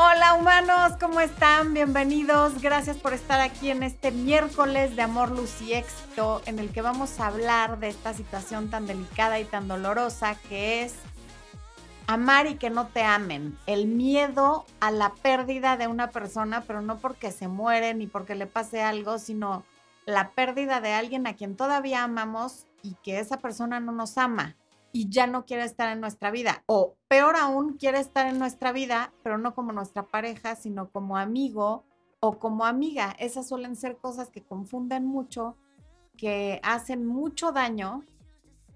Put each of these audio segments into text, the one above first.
Hola humanos, ¿cómo están? Bienvenidos. Gracias por estar aquí en este miércoles de amor, luz y éxito en el que vamos a hablar de esta situación tan delicada y tan dolorosa que es amar y que no te amen. El miedo a la pérdida de una persona, pero no porque se muere ni porque le pase algo, sino la pérdida de alguien a quien todavía amamos y que esa persona no nos ama y ya no quiere estar en nuestra vida. O peor aún, quiere estar en nuestra vida, pero no como nuestra pareja, sino como amigo o como amiga. Esas suelen ser cosas que confunden mucho, que hacen mucho daño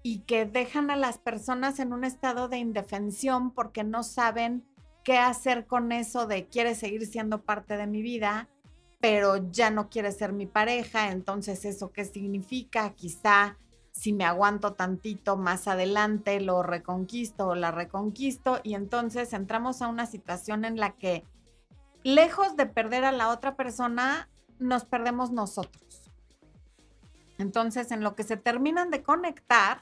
y que dejan a las personas en un estado de indefensión porque no saben qué hacer con eso de quiere seguir siendo parte de mi vida, pero ya no quiere ser mi pareja, entonces eso qué significa, quizá si me aguanto tantito más adelante, lo reconquisto o la reconquisto y entonces entramos a una situación en la que lejos de perder a la otra persona, nos perdemos nosotros. Entonces, en lo que se terminan de conectar,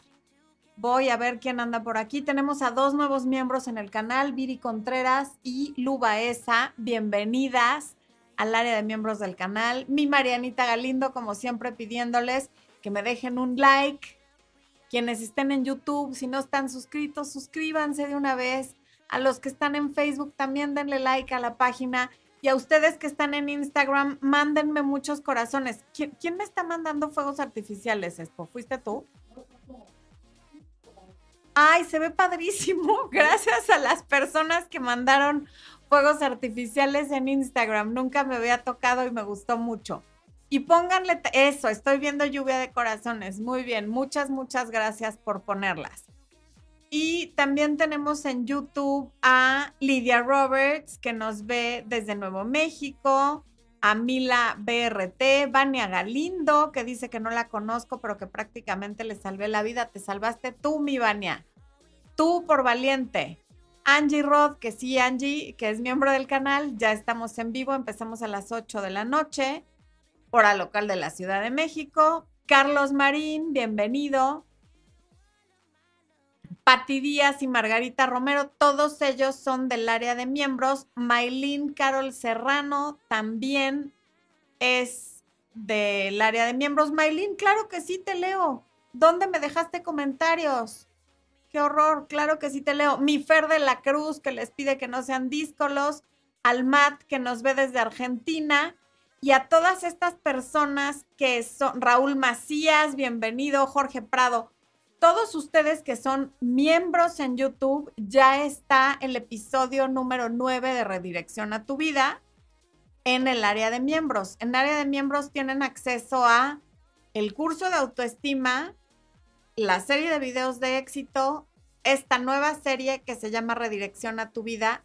voy a ver quién anda por aquí. Tenemos a dos nuevos miembros en el canal, Viri Contreras y Luba Esa. Bienvenidas al área de miembros del canal. Mi Marianita Galindo, como siempre, pidiéndoles que me dejen un like. Quienes estén en YouTube, si no están suscritos, suscríbanse de una vez. A los que están en Facebook, también denle like a la página. Y a ustedes que están en Instagram, mándenme muchos corazones. ¿Quién, me está mandando fuegos artificiales, Expo? ¿Fuiste tú? Ay, se ve padrísimo. Gracias a las personas que mandaron fuegos artificiales en Instagram. Nunca me había tocado y me gustó mucho. Y pónganle eso, estoy viendo lluvia de corazones. Muy bien, muchas, muchas gracias por ponerlas. Y también tenemos en YouTube a Lidia Roberts, que nos ve desde Nuevo México, a Mila BRT, Vania Galindo, que dice que no la conozco, pero que prácticamente le salvé la vida. Te salvaste tú, mi Vania. Tú por valiente. Angie Roth, que sí, Angie, que es miembro del canal, ya estamos en vivo, empezamos a las 8 de la noche hora local de la Ciudad de México. Carlos Marín, bienvenido. Pati Díaz y Margarita Romero, todos ellos son del área de miembros. Maylin Carol Serrano también es del área de miembros. Maylin, claro que sí te leo. ¿Dónde me dejaste comentarios? Qué horror, claro que sí te leo. Mi Fer de la Cruz, que les pide que no sean díscolos. Almat, que nos ve desde Argentina y a todas estas personas que son Raúl Macías, bienvenido, Jorge Prado, todos ustedes que son miembros en YouTube, ya está el episodio número 9 de Redirección a tu vida en el área de miembros. En el área de miembros tienen acceso a el curso de autoestima, la serie de videos de éxito, esta nueva serie que se llama Redirección a tu vida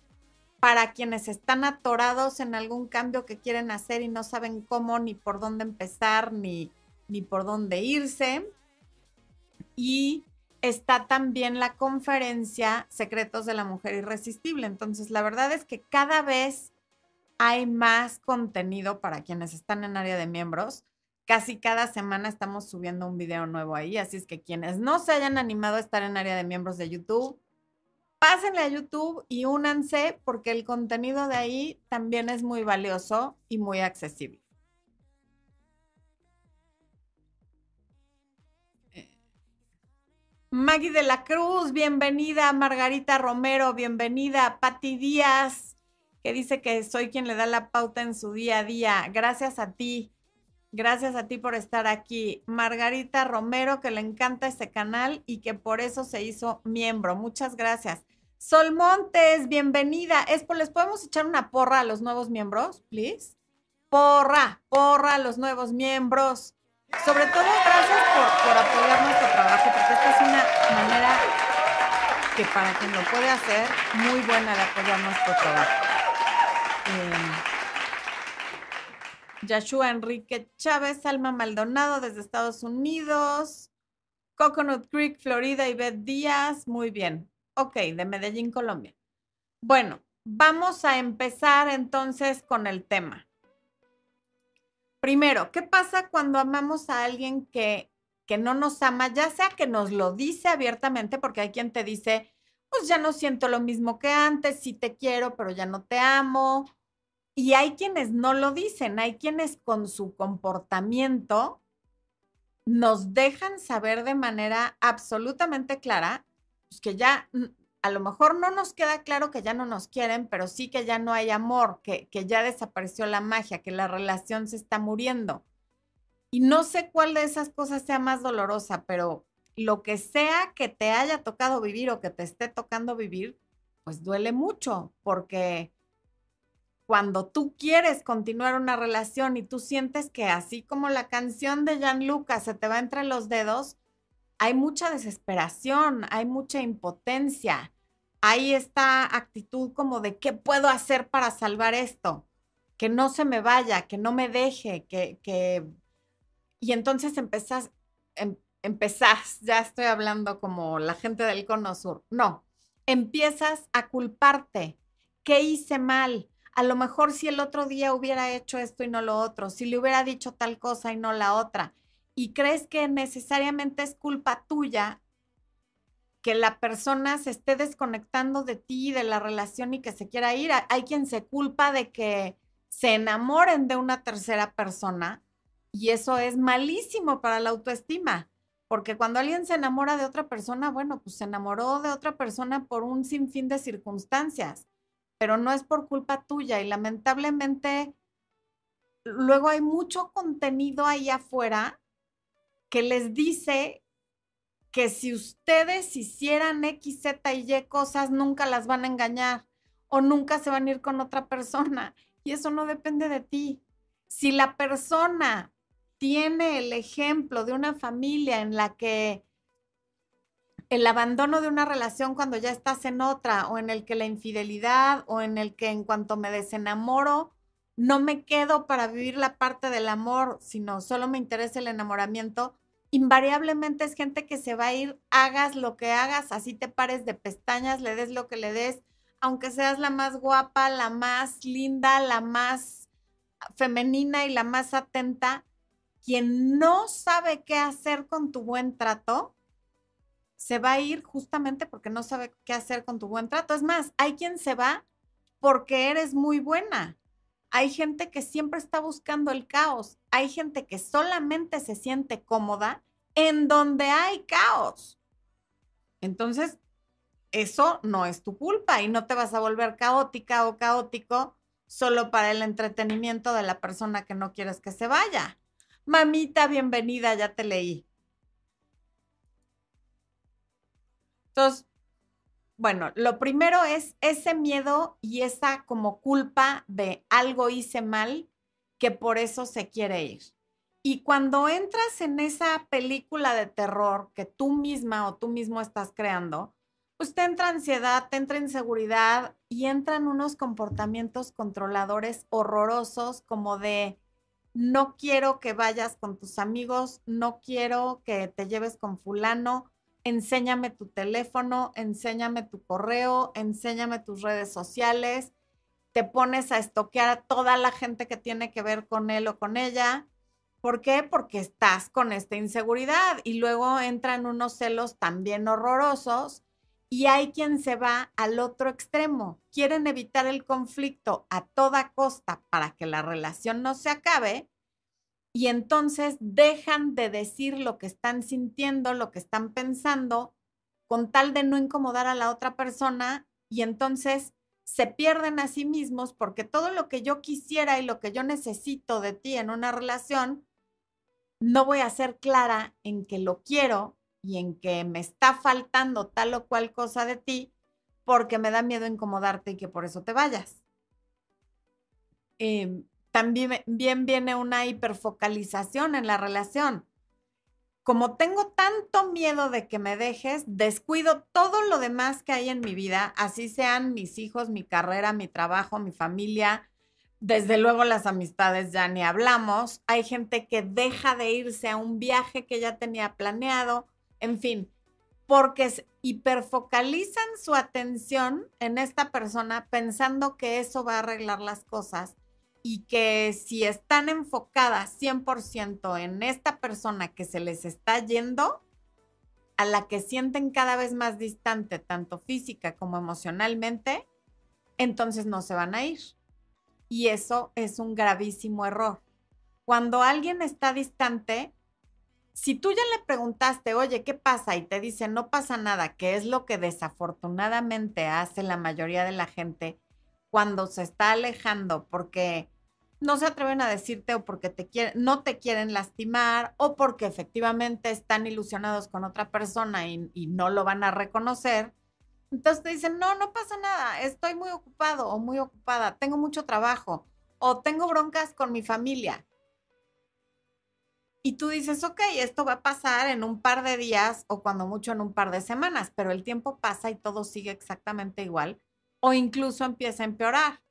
para quienes están atorados en algún cambio que quieren hacer y no saben cómo ni por dónde empezar ni, ni por dónde irse. Y está también la conferencia Secretos de la Mujer Irresistible. Entonces, la verdad es que cada vez hay más contenido para quienes están en área de miembros. Casi cada semana estamos subiendo un video nuevo ahí, así es que quienes no se hayan animado a estar en área de miembros de YouTube, pásenle a YouTube y únanse porque el contenido de ahí también es muy valioso y muy accesible. Maggie de la Cruz, bienvenida. Margarita Romero, bienvenida. Patti Díaz, que dice que soy quien le da la pauta en su día a día. Gracias a ti. Gracias a ti por estar aquí. Margarita Romero, que le encanta este canal y que por eso se hizo miembro. Muchas gracias. Sol Montes, bienvenida. ¿les podemos echar una porra a los nuevos miembros, please? Porra, porra a los nuevos miembros. Sobre todo, gracias por, apoyar nuestro trabajo, porque esta es una manera que para quien lo puede hacer, muy buena de apoyar nuestro trabajo. Eh, Yashua Enrique Chávez, Alma Maldonado desde Estados Unidos, Coconut Creek, Florida, Beth Díaz, muy bien. Ok, de Medellín, Colombia. Bueno, vamos a empezar entonces con el tema. Primero, ¿qué pasa cuando amamos a alguien que, que no nos ama, ya sea que nos lo dice abiertamente, porque hay quien te dice, pues ya no siento lo mismo que antes, sí te quiero, pero ya no te amo. Y hay quienes no lo dicen, hay quienes con su comportamiento nos dejan saber de manera absolutamente clara pues que ya a lo mejor no nos queda claro que ya no nos quieren, pero sí que ya no hay amor, que, que ya desapareció la magia, que la relación se está muriendo. Y no sé cuál de esas cosas sea más dolorosa, pero lo que sea que te haya tocado vivir o que te esté tocando vivir, pues duele mucho, porque cuando tú quieres continuar una relación y tú sientes que así como la canción de Gianluca se te va entre los dedos, hay mucha desesperación, hay mucha impotencia, hay esta actitud como de qué puedo hacer para salvar esto, que no se me vaya, que no me deje, que... que... Y entonces empezás, em, empezás, ya estoy hablando como la gente del Cono Sur, no, empiezas a culparte. ¿Qué hice mal? A lo mejor si el otro día hubiera hecho esto y no lo otro, si le hubiera dicho tal cosa y no la otra, y crees que necesariamente es culpa tuya que la persona se esté desconectando de ti, de la relación y que se quiera ir. Hay quien se culpa de que se enamoren de una tercera persona y eso es malísimo para la autoestima, porque cuando alguien se enamora de otra persona, bueno, pues se enamoró de otra persona por un sinfín de circunstancias, pero no es por culpa tuya y lamentablemente luego hay mucho contenido ahí afuera que les dice que si ustedes hicieran X, Z y Y cosas, nunca las van a engañar o nunca se van a ir con otra persona. Y eso no depende de ti. Si la persona tiene el ejemplo de una familia en la que el abandono de una relación cuando ya estás en otra, o en el que la infidelidad, o en el que en cuanto me desenamoro, no me quedo para vivir la parte del amor, sino solo me interesa el enamoramiento, invariablemente es gente que se va a ir, hagas lo que hagas, así te pares de pestañas, le des lo que le des, aunque seas la más guapa, la más linda, la más femenina y la más atenta, quien no sabe qué hacer con tu buen trato, se va a ir justamente porque no sabe qué hacer con tu buen trato. Es más, hay quien se va porque eres muy buena. Hay gente que siempre está buscando el caos. Hay gente que solamente se siente cómoda en donde hay caos. Entonces, eso no es tu culpa y no te vas a volver caótica o caótico solo para el entretenimiento de la persona que no quieres que se vaya. Mamita, bienvenida, ya te leí. Entonces, bueno, lo primero es ese miedo y esa como culpa de algo hice mal que por eso se quiere ir. Y cuando entras en esa película de terror que tú misma o tú mismo estás creando, pues te entra ansiedad, te entra inseguridad y entran unos comportamientos controladores horrorosos como de no quiero que vayas con tus amigos, no quiero que te lleves con fulano, enséñame tu teléfono, enséñame tu correo, enséñame tus redes sociales, te pones a estoquear a toda la gente que tiene que ver con él o con ella. ¿Por qué? Porque estás con esta inseguridad y luego entran unos celos también horrorosos y hay quien se va al otro extremo. Quieren evitar el conflicto a toda costa para que la relación no se acabe y entonces dejan de decir lo que están sintiendo, lo que están pensando, con tal de no incomodar a la otra persona y entonces se pierden a sí mismos porque todo lo que yo quisiera y lo que yo necesito de ti en una relación, no voy a ser clara en que lo quiero y en que me está faltando tal o cual cosa de ti porque me da miedo incomodarte y que por eso te vayas. Eh, también viene una hiperfocalización en la relación. Como tengo tanto miedo de que me dejes, descuido todo lo demás que hay en mi vida, así sean mis hijos, mi carrera, mi trabajo, mi familia, desde luego las amistades ya ni hablamos. Hay gente que deja de irse a un viaje que ya tenía planeado, en fin, porque hiperfocalizan su atención en esta persona pensando que eso va a arreglar las cosas y que si están enfocadas 100% en esta persona que se les está yendo, a la que sienten cada vez más distante, tanto física como emocionalmente, entonces no se van a ir. Y eso es un gravísimo error. Cuando alguien está distante, si tú ya le preguntaste, oye, ¿qué pasa? Y te dice, no pasa nada, que es lo que desafortunadamente hace la mayoría de la gente cuando se está alejando porque no se atreven a decirte o porque te quieren, no te quieren lastimar o porque efectivamente están ilusionados con otra persona y, y no lo van a reconocer. Entonces te dicen, no, no pasa nada, estoy muy ocupado o muy ocupada, tengo mucho trabajo o tengo broncas con mi familia. Y tú dices, ok, esto va a pasar en un par de días o cuando mucho en un par de semanas, pero el tiempo pasa y todo sigue exactamente igual o incluso empieza a empeorar.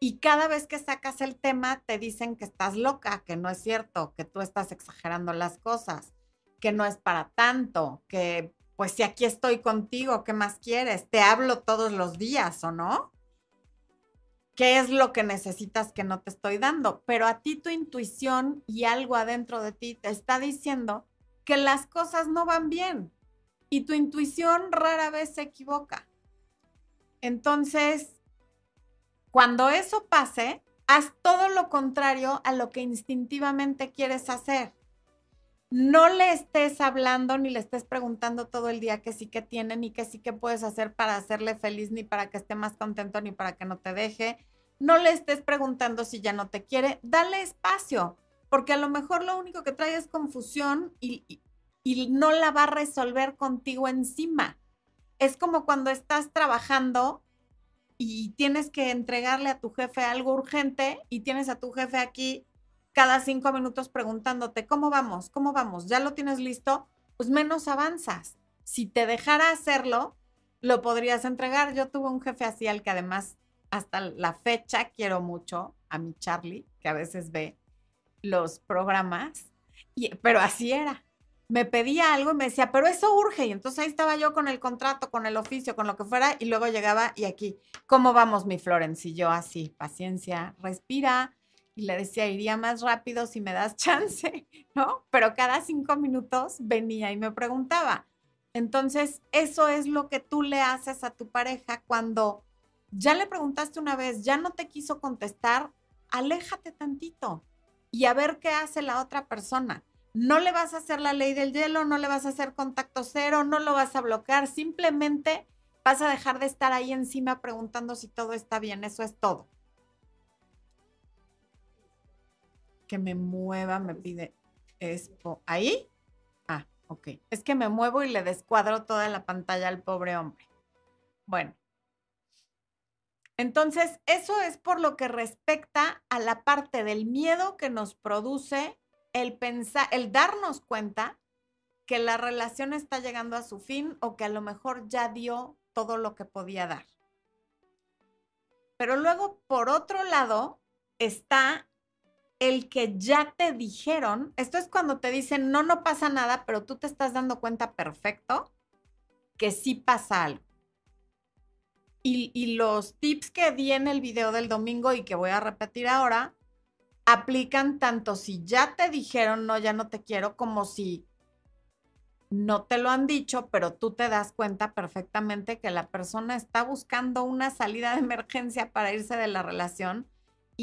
Y cada vez que sacas el tema te dicen que estás loca, que no es cierto, que tú estás exagerando las cosas, que no es para tanto, que pues si aquí estoy contigo, ¿qué más quieres? Te hablo todos los días, ¿o no? ¿Qué es lo que necesitas que no te estoy dando? Pero a ti tu intuición y algo adentro de ti te está diciendo que las cosas no van bien y tu intuición rara vez se equivoca. Entonces, cuando eso pase, haz todo lo contrario a lo que instintivamente quieres hacer. No le estés hablando ni le estés preguntando todo el día que sí que tiene, ni que sí que puedes hacer para hacerle feliz, ni para que esté más contento, ni para que no te deje. No le estés preguntando si ya no te quiere. Dale espacio, porque a lo mejor lo único que trae es confusión y, y, y no la va a resolver contigo encima. Es como cuando estás trabajando y tienes que entregarle a tu jefe algo urgente y tienes a tu jefe aquí cada cinco minutos preguntándote, ¿cómo vamos? ¿Cómo vamos? ¿Ya lo tienes listo? Pues menos avanzas. Si te dejara hacerlo, lo podrías entregar. Yo tuve un jefe así al que además hasta la fecha quiero mucho, a mi Charlie, que a veces ve los programas, y, pero así era me pedía algo y me decía, pero eso urge. Y entonces ahí estaba yo con el contrato, con el oficio, con lo que fuera, y luego llegaba y aquí, ¿cómo vamos, mi Florence? Y yo así, paciencia, respira. Y le decía, iría más rápido si me das chance, ¿no? Pero cada cinco minutos venía y me preguntaba. Entonces, eso es lo que tú le haces a tu pareja cuando ya le preguntaste una vez, ya no te quiso contestar, aléjate tantito y a ver qué hace la otra persona no le vas a hacer la ley del hielo, no le vas a hacer contacto cero, no lo vas a bloquear, simplemente vas a dejar de estar ahí encima preguntando si todo está bien, eso es todo. Que me mueva, me pide Expo. ¿Ahí? Ah, ok. Es que me muevo y le descuadro toda la pantalla al pobre hombre. Bueno. Entonces, eso es por lo que respecta a la parte del miedo que nos produce el pensar, el darnos cuenta que la relación está llegando a su fin o que a lo mejor ya dio todo lo que podía dar. Pero luego, por otro lado, está el que ya te dijeron, esto es cuando te dicen, no, no pasa nada, pero tú te estás dando cuenta perfecto que sí pasa algo. Y, y los tips que di en el video del domingo y que voy a repetir ahora aplican tanto si ya te dijeron no, ya no te quiero, como si no te lo han dicho, pero tú te das cuenta perfectamente que la persona está buscando una salida de emergencia para irse de la relación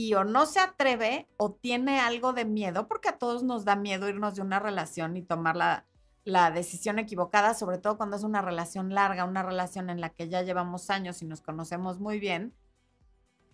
y o no se atreve o tiene algo de miedo, porque a todos nos da miedo irnos de una relación y tomar la, la decisión equivocada, sobre todo cuando es una relación larga, una relación en la que ya llevamos años y nos conocemos muy bien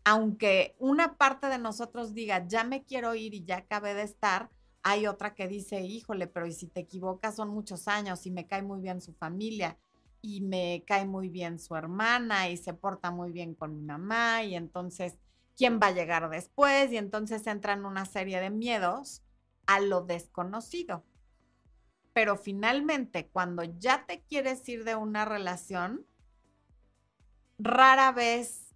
aunque una parte de nosotros diga, ya me quiero ir y ya acabé de estar, hay otra que dice, híjole, pero y si te equivocas son muchos años y me cae muy bien su familia y me cae muy bien su hermana y se porta muy bien con mi mamá y entonces, ¿quién va a llegar después? Y entonces entran una serie de miedos a lo desconocido. Pero finalmente, cuando ya te quieres ir de una relación, rara vez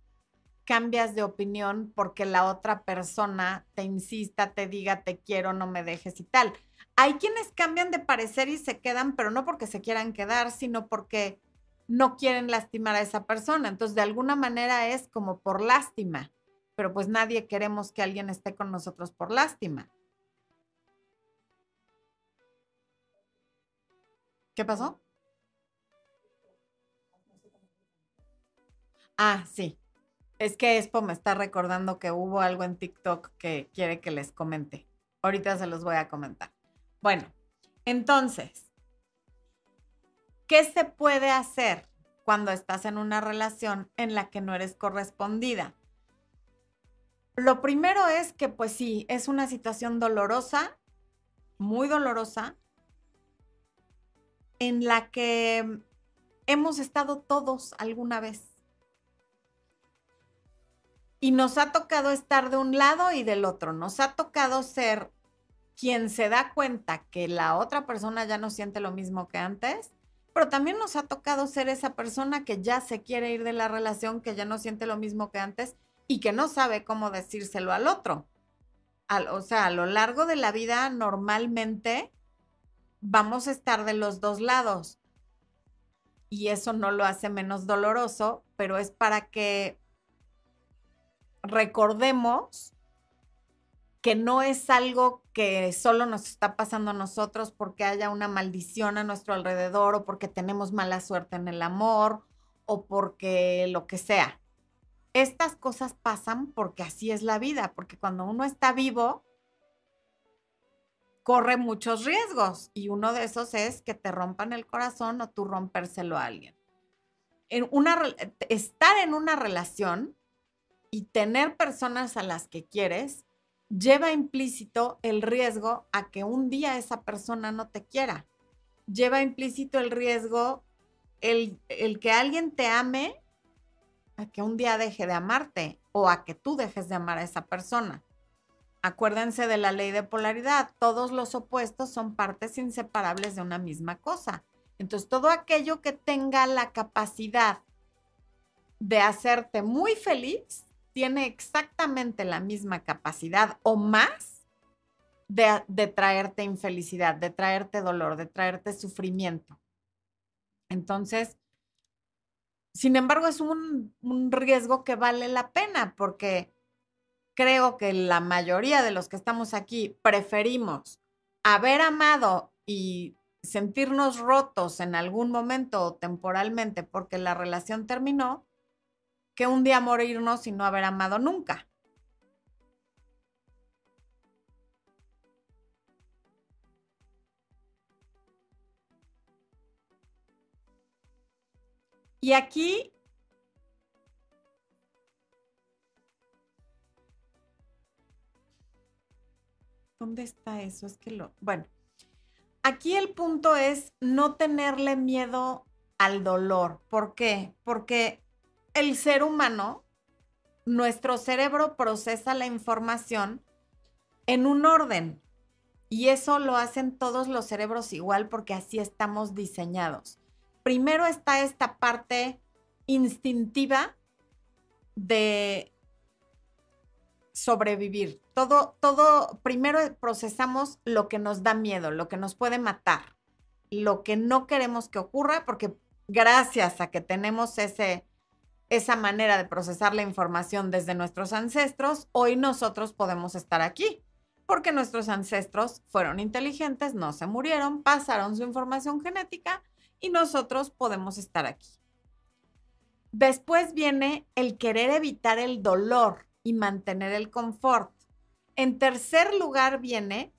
cambias de opinión porque la otra persona te insista, te diga te quiero, no me dejes y tal. Hay quienes cambian de parecer y se quedan, pero no porque se quieran quedar, sino porque no quieren lastimar a esa persona. Entonces, de alguna manera es como por lástima, pero pues nadie queremos que alguien esté con nosotros por lástima. ¿Qué pasó? Ah, sí. Es que Expo me está recordando que hubo algo en TikTok que quiere que les comente. Ahorita se los voy a comentar. Bueno, entonces, ¿qué se puede hacer cuando estás en una relación en la que no eres correspondida? Lo primero es que, pues sí, es una situación dolorosa, muy dolorosa, en la que hemos estado todos alguna vez. Y nos ha tocado estar de un lado y del otro. Nos ha tocado ser quien se da cuenta que la otra persona ya no siente lo mismo que antes, pero también nos ha tocado ser esa persona que ya se quiere ir de la relación, que ya no siente lo mismo que antes y que no sabe cómo decírselo al otro. o sea, a lo largo de la vida normalmente vamos a estar de los dos lados. Y eso no lo hace menos doloroso, pero es para que recordemos que no es algo que solo nos está pasando a nosotros porque haya una maldición a nuestro alrededor o porque tenemos mala suerte en el amor o porque lo que sea. Estas cosas pasan porque así es la vida, porque cuando uno está vivo, corre muchos riesgos y uno de esos es que te rompan el corazón o tú rompérselo a alguien. En una, estar en una relación y tener personas a las que quieres lleva implícito el riesgo a que un día esa persona no te quiera. Lleva implícito el riesgo el, el que alguien te ame a que un día deje de amarte o a que tú dejes de amar a esa persona. Acuérdense de la ley de polaridad. Todos los opuestos son partes inseparables de una misma cosa. Entonces, todo aquello que tenga la capacidad de hacerte muy feliz tiene exactamente la misma capacidad o más de, traerte infelicidad, de traerte dolor, de traerte sufrimiento. Entonces, sin embargo, es un, riesgo que vale la pena porque creo que la mayoría de los que estamos aquí preferimos haber amado y sentirnos rotos en algún momento o temporalmente porque la relación terminó que un día morirnos y no haber amado nunca. Y aquí ¿Dónde está eso? Es que lo... Bueno, aquí el punto es no tenerle miedo al dolor. ¿Por qué? Porque el ser humano, nuestro cerebro procesa la información en un orden. Y eso lo hacen todos los cerebros igual porque así estamos diseñados. Primero está esta parte instintiva de sobrevivir. Todo, todo, primero procesamos lo que nos da miedo, lo que nos puede matar, lo que no queremos que ocurra, porque gracias a que tenemos ese, esa manera de procesar la información desde nuestros ancestros, hoy nosotros podemos estar aquí, porque nuestros ancestros fueron inteligentes, no se murieron, pasaron su información genética y nosotros podemos estar aquí. Después viene el querer evitar el dolor y mantener el confort. En tercer lugar viene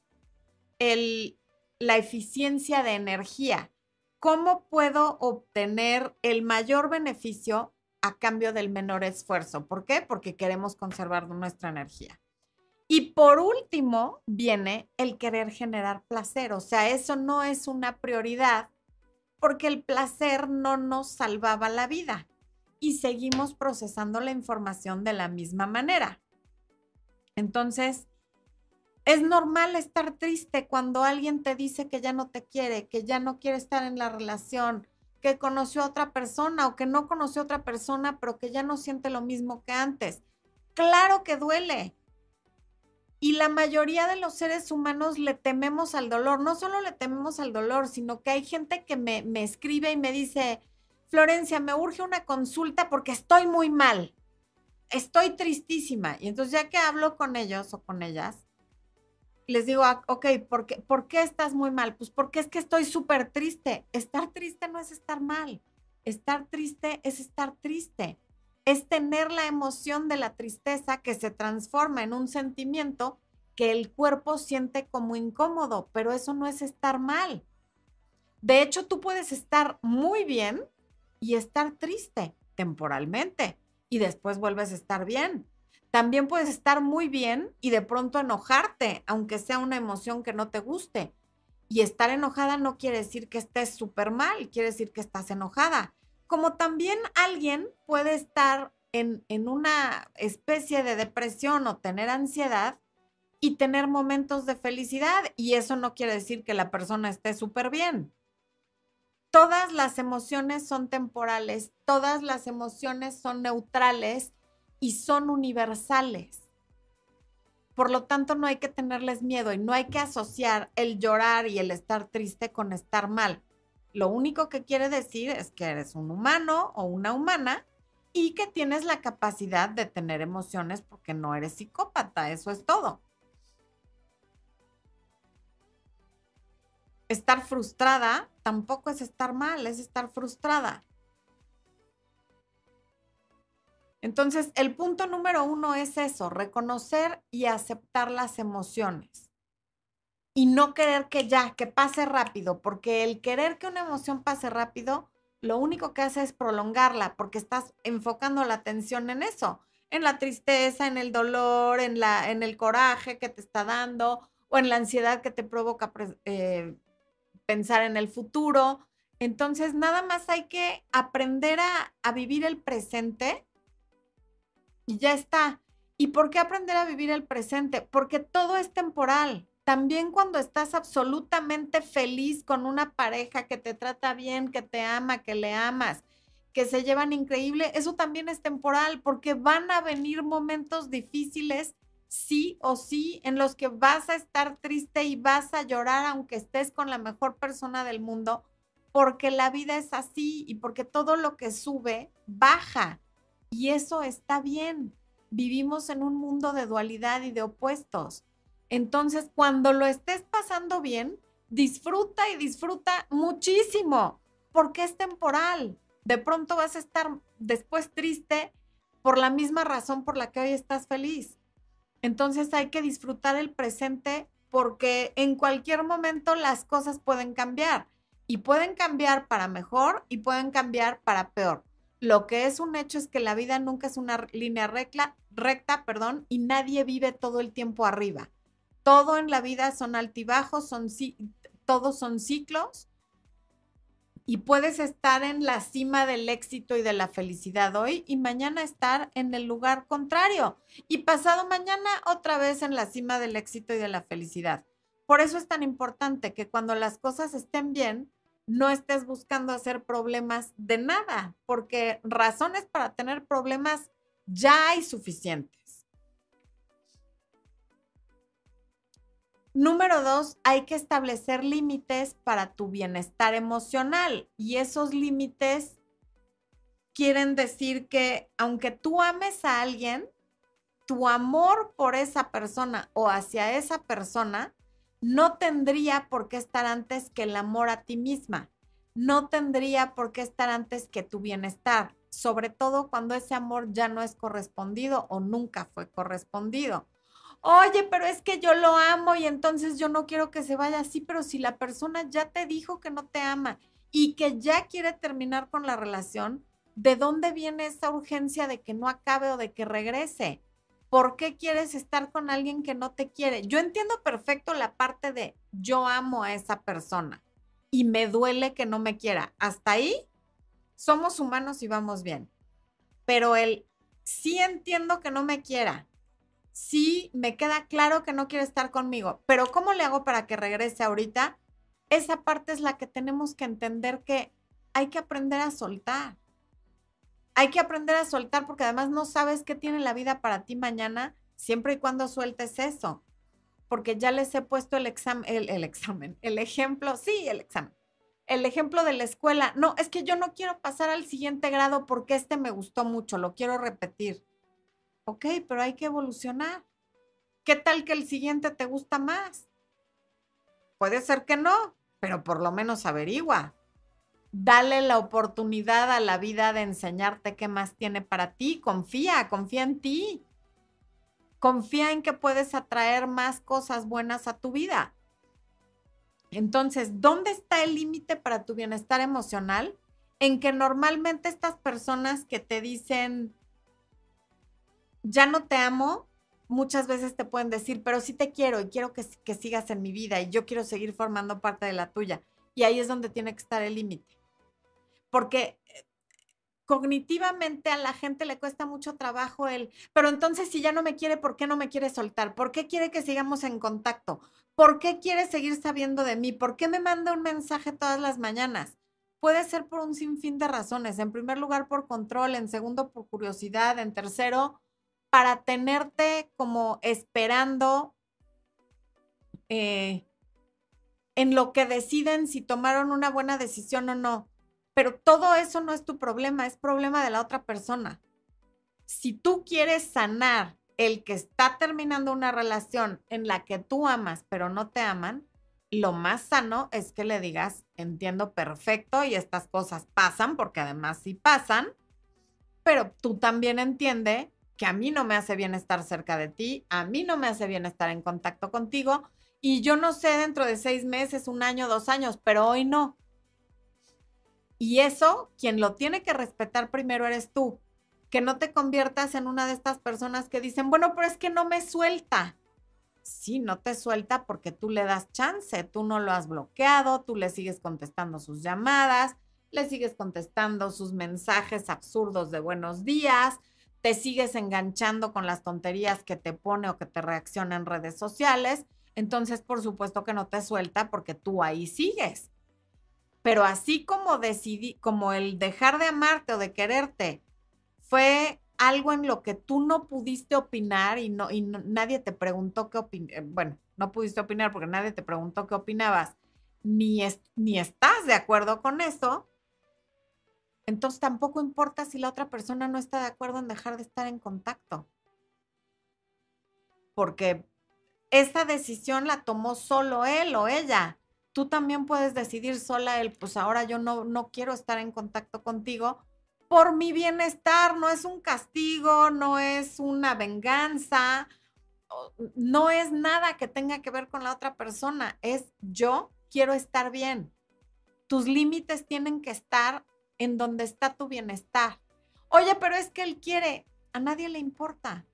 el, la eficiencia de energía. ¿Cómo puedo obtener el mayor beneficio a cambio del menor esfuerzo. ¿Por qué? Porque queremos conservar nuestra energía. Y por último, viene el querer generar placer. O sea, eso no es una prioridad porque el placer no nos salvaba la vida y seguimos procesando la información de la misma manera. Entonces, es normal estar triste cuando alguien te dice que ya no te quiere, que ya no quiere estar en la relación, que conoció a otra persona o que no conoció a otra persona, pero que ya no siente lo mismo que antes. Claro que duele. Y la mayoría de los seres humanos le tememos al dolor. No solo le tememos al dolor, sino que hay gente que me, me escribe y me dice, Florencia, me urge una consulta porque estoy muy mal. Estoy tristísima. Y entonces ya que hablo con ellos o con ellas, les digo, ah, ok, ¿por qué, ¿por qué estás muy mal? Pues porque es que estoy súper triste. Estar triste no es estar mal. Estar triste es estar triste. Es tener la emoción de la tristeza que se transforma en un sentimiento que el cuerpo siente como incómodo, pero eso no es estar mal. De hecho, tú puedes estar muy bien y estar triste temporalmente y después vuelves a estar bien. También puedes estar muy bien y de pronto enojarte, aunque sea una emoción que no te guste. Y estar enojada no quiere decir que estés súper mal, quiere decir que estás enojada. Como también alguien puede estar en, en, una especie de depresión o tener ansiedad y tener momentos de felicidad. Y eso no quiere decir que la persona esté súper bien. Todas las emociones son temporales, todas las emociones son neutrales y son universales. Por lo tanto, no hay que tenerles miedo y no hay que asociar el llorar y el estar triste con estar mal. Lo único que quiere decir es que eres un humano o una humana y que tienes la capacidad de tener emociones porque no eres psicópata, eso es todo. Estar frustrada tampoco es estar mal, es estar frustrada. Entonces, el punto número uno es eso, reconocer y aceptar las emociones. Y no querer que ya, que pase rápido, porque el querer que una emoción pase rápido, lo único que hace es prolongarla, porque estás enfocando la atención en eso, en la tristeza, en el dolor, en, la, en el coraje que te está dando o en la ansiedad que te provoca eh, pensar en el futuro. Entonces, nada más hay que aprender a, a vivir el presente y ya está. ¿Y por qué aprender a vivir el presente? Porque todo es temporal. También cuando estás absolutamente feliz con una pareja que te trata bien, que te ama, que le amas, que se llevan increíble, eso también es temporal porque van a venir momentos difíciles, sí o sí, en los que vas a estar triste y vas a llorar aunque estés con la mejor persona del mundo, porque la vida es así y porque todo lo que sube baja. Y eso está bien. Vivimos en un mundo de dualidad y de opuestos. Entonces, cuando lo estés pasando bien, disfruta y disfruta muchísimo, porque es temporal. De pronto vas a estar después triste por la misma razón por la que hoy estás feliz. Entonces hay que disfrutar el presente porque en cualquier momento las cosas pueden cambiar y pueden cambiar para mejor y pueden cambiar para peor. Lo que es un hecho es que la vida nunca es una línea recta, perdón, y nadie vive todo el tiempo arriba. Todo en la vida son altibajos, son todos son ciclos y puedes estar en la cima del éxito y de la felicidad hoy y mañana estar en el lugar contrario y pasado mañana otra vez en la cima del éxito y de la felicidad. Por eso es tan importante que cuando las cosas estén bien, no estés buscando hacer problemas de nada, porque razones para tener problemas ya hay suficientes. Número dos, hay que establecer límites para tu bienestar emocional y esos límites quieren decir que aunque tú ames a alguien, tu amor por esa persona o hacia esa persona no tendría por qué estar antes que el amor a ti misma. No tendría por qué estar antes que tu bienestar, sobre todo cuando ese amor ya no es correspondido o nunca fue correspondido. Oye, pero es que yo lo amo y entonces yo no quiero que se vaya así, pero si la persona ya te dijo que no te ama y que ya quiere terminar con la relación, ¿de dónde viene esa urgencia de que no acabe o de que regrese? ¿por qué quieres estar con alguien que no te quiere? Yo entiendo perfecto la parte de yo amo a esa persona y me duele que no me quiera. Hasta ahí somos humanos y vamos bien. Pero el sí entiendo que no me quiera, sí me queda claro que no quiere estar conmigo, pero ¿cómo le hago para que regrese ahorita? Esa parte es la que tenemos que entender que hay que aprender a soltar hay que aprender a soltar porque además no sabes qué tiene la vida para ti mañana siempre y cuando sueltes eso. Porque ya les he puesto el examen, el, examen, el ejemplo, sí, el examen. El ejemplo de la escuela. No, es que yo no quiero pasar al siguiente grado porque este me gustó mucho, lo quiero repetir. Ok, pero hay que evolucionar. ¿Qué tal que el siguiente te gusta más? Puede ser que no, pero por lo menos averigua. Dale la oportunidad a la vida de enseñarte qué más tiene para ti. Confía, confía en ti. Confía en que puedes atraer más cosas buenas a tu vida. Entonces, ¿dónde está el límite para tu bienestar emocional? En que normalmente estas personas que te dicen, ya no te amo, muchas veces te pueden decir, pero sí te quiero y quiero que, sigas en mi vida y yo quiero seguir formando parte de la tuya. Y ahí es donde tiene que estar el límite. Porque eh, cognitivamente a la gente le cuesta mucho trabajo el, pero entonces si ya no me quiere, ¿por qué no me quiere soltar? ¿Por qué quiere que sigamos en contacto? ¿Por qué quiere seguir sabiendo de mí? ¿Por qué me manda un mensaje todas las mañanas? Puede ser por un sinfín de razones. En primer lugar, por control, en segundo, por curiosidad, en tercero, para tenerte como esperando eh, en lo que deciden si tomaron una buena decisión o no. Pero todo eso no es tu problema, es problema de la otra persona. Si tú quieres sanar el que está terminando una relación en la que tú amas pero no te aman, lo más sano es que le digas, entiendo perfecto y estas cosas pasan, porque además sí pasan, pero tú también entiende que a mí no me hace bien estar cerca de ti, a mí no me hace bien estar en contacto contigo y yo no sé dentro de seis meses, un año, dos años, pero hoy no. Y eso, quien lo tiene que respetar primero eres tú. Que no te conviertas en una de estas personas que dicen, bueno, pero es que no me suelta. Sí, no te suelta porque tú le das chance, tú no lo has bloqueado, tú le sigues contestando sus llamadas, le sigues contestando sus mensajes absurdos de buenos días, te sigues enganchando con las tonterías que te pone o que te reacciona en redes sociales, entonces por supuesto que no te suelta porque tú ahí sigues. Pero así como decidí, como el dejar de amarte o de quererte fue algo en lo que tú no pudiste opinar y no y nadie te preguntó qué opinabas, eh, bueno, no pudiste opinar porque nadie te preguntó qué opinabas, ni, ni estás de acuerdo con eso, entonces tampoco importa si la otra persona no está de acuerdo en dejar de estar en contacto. Porque esa decisión la tomó solo él o ella. Tú también puedes decidir sola él, pues ahora yo no, no quiero estar en contacto contigo por mi bienestar, no es un castigo, no es una venganza, no es nada que tenga que ver con la otra persona, es yo quiero estar bien. Tus límites tienen que estar en donde está tu bienestar. Oye, pero es que él quiere, a nadie le importa.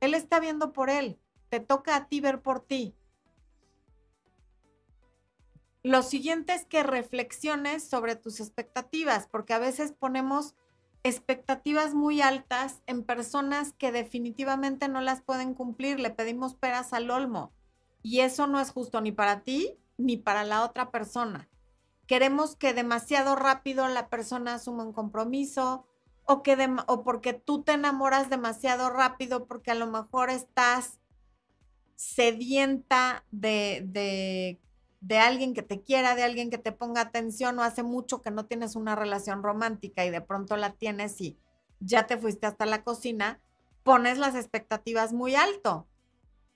Él está viendo por él, te toca a ti ver por ti. Lo siguiente es que reflexiones sobre tus expectativas, porque a veces ponemos expectativas muy altas en personas que definitivamente no las pueden cumplir. Le pedimos peras al olmo y eso no es justo ni para ti ni para la otra persona queremos que demasiado rápido la persona asuma un compromiso o, que o porque tú te enamoras demasiado rápido porque a lo mejor estás sedienta de, de, de, alguien que te quiera, de alguien que te ponga atención o hace mucho que no tienes una relación romántica y de pronto la tienes y ya te fuiste hasta la cocina, pones las expectativas muy alto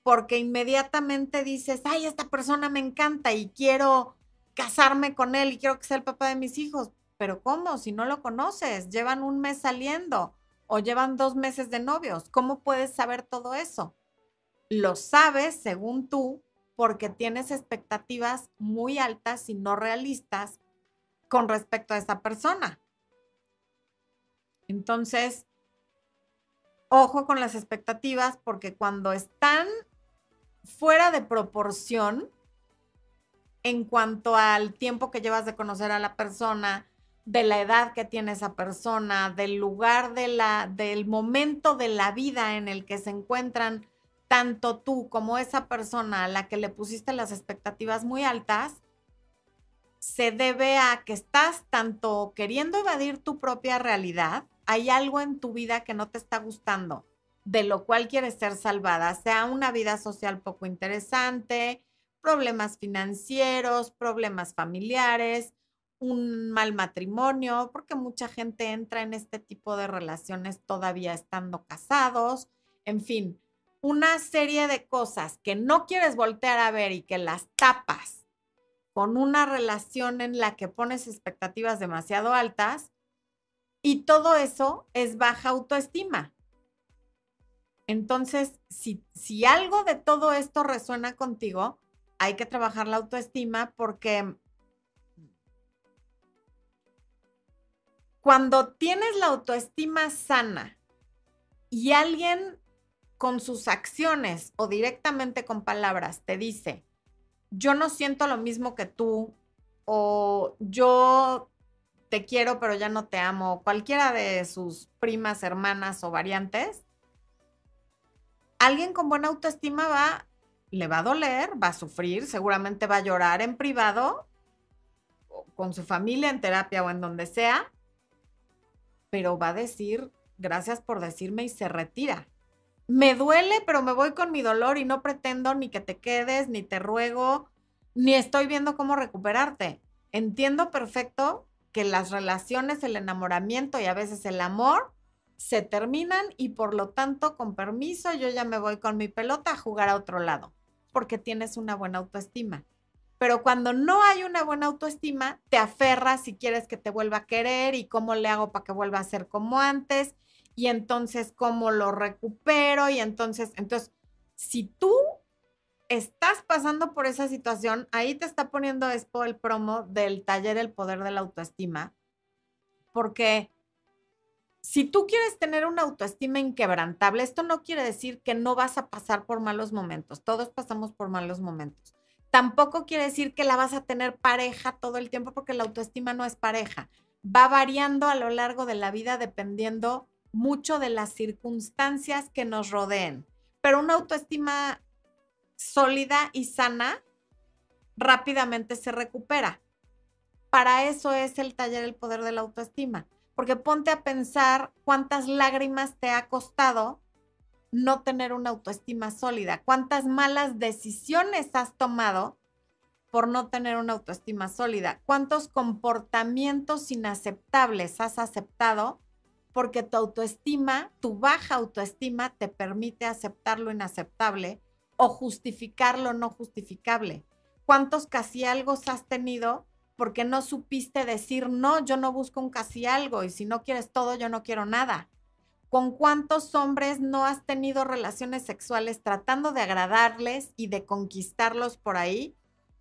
porque inmediatamente dices, ay, esta persona me encanta y quiero casarme con él y quiero que sea el papá de mis hijos. Pero ¿cómo? Si no lo conoces, llevan un mes saliendo o llevan dos meses de novios. ¿Cómo puedes saber todo eso? Lo sabes, según tú, porque tienes expectativas muy altas y no realistas con respecto a esa persona. Entonces, ojo con las expectativas porque cuando están fuera de proporción, en cuanto al tiempo que llevas de conocer a la persona, de la edad que tiene esa persona, del lugar de la, del momento de la vida en el que se encuentran tanto tú como esa persona a la que le pusiste las expectativas muy altas, se debe a que estás tanto queriendo evadir tu propia realidad, hay algo en tu vida que no te está gustando, de lo cual quieres ser salvada, sea una vida social poco interesante, problemas financieros, problemas familiares, un mal matrimonio, porque mucha gente entra en este tipo de relaciones todavía estando casados, en fin, una serie de cosas que no quieres voltear a ver y que las tapas con una relación en la que pones expectativas demasiado altas y todo eso es baja autoestima. Entonces, si, si algo de todo esto resuena contigo, hay que trabajar la autoestima porque cuando tienes la autoestima sana y alguien con sus acciones o directamente con palabras te dice, yo no siento lo mismo que tú, o yo te quiero pero ya no te amo, cualquiera de sus primas, hermanas o variantes, alguien con buena autoestima va, le va a doler, va a sufrir, seguramente va a llorar en privado, con su familia, en terapia o en donde sea, pero va a decir, gracias por decirme y se retira. Me duele, pero me voy con mi dolor y no pretendo ni que te quedes, ni te ruego, ni estoy viendo cómo recuperarte. Entiendo perfecto que las relaciones, el enamoramiento y a veces el amor se terminan y por lo tanto, con permiso, yo ya me voy con mi pelota a jugar a otro lado, porque tienes una buena autoestima. Pero cuando no hay una buena autoestima, te aferras si quieres que te vuelva a querer y cómo le hago para que vuelva a ser como antes y entonces cómo lo recupero y entonces, entonces, si tú estás pasando por esa situación, ahí te está poniendo esto el promo del taller El Poder de la Autoestima, porque si tú quieres tener una autoestima inquebrantable, esto no quiere decir que no vas a pasar por malos momentos, todos pasamos por malos momentos Tampoco quiere decir que la vas a tener pareja todo el tiempo porque la autoestima no es pareja. Va variando a lo largo de la vida dependiendo mucho de las circunstancias que nos rodeen. Pero una autoestima sólida y sana rápidamente se recupera. Para eso es el taller El Poder de la Autoestima. Porque ponte a pensar cuántas lágrimas te ha costado no tener una autoestima sólida? ¿Cuántas malas decisiones has tomado por no tener una autoestima sólida? ¿Cuántos comportamientos inaceptables has aceptado porque tu autoestima, tu baja autoestima te permite aceptar lo inaceptable o justificar lo no justificable? ¿Cuántos casi algo has tenido porque no supiste decir, no, yo no busco un casi algo y si no quieres todo, yo no quiero nada? ¿Con cuántos hombres no has tenido relaciones sexuales tratando de agradarles y de conquistarlos por ahí?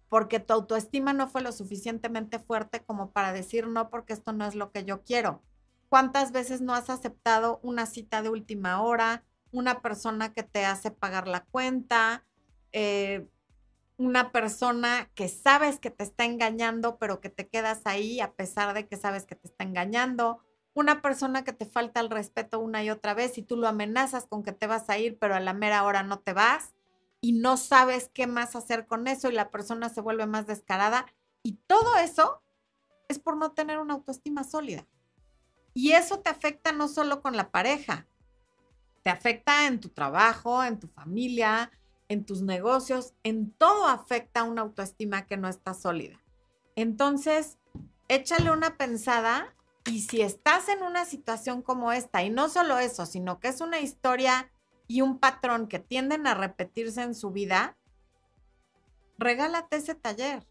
Porque tu autoestima no fue lo suficientemente fuerte como para decir no, porque esto no es lo que yo quiero. ¿Cuántas veces no has aceptado una cita de última hora, una persona que te hace pagar la cuenta, eh, una persona que sabes que te está engañando, pero que te quedas ahí a pesar de que sabes que te está engañando? una persona que te falta el respeto una y otra vez y tú lo amenazas con que te vas a ir, pero a la mera hora no te vas y no sabes qué más hacer con eso y la persona se vuelve más descarada. Y todo eso es por no tener una autoestima sólida. Y eso te afecta no solo con la pareja, te afecta en tu trabajo, en tu familia, en tus negocios, en todo afecta una autoestima que no está sólida. Entonces, échale una pensada y si estás en una situación como esta, y no solo eso, sino que es una historia y un patrón que tienden a repetirse en su vida, regálate ese taller.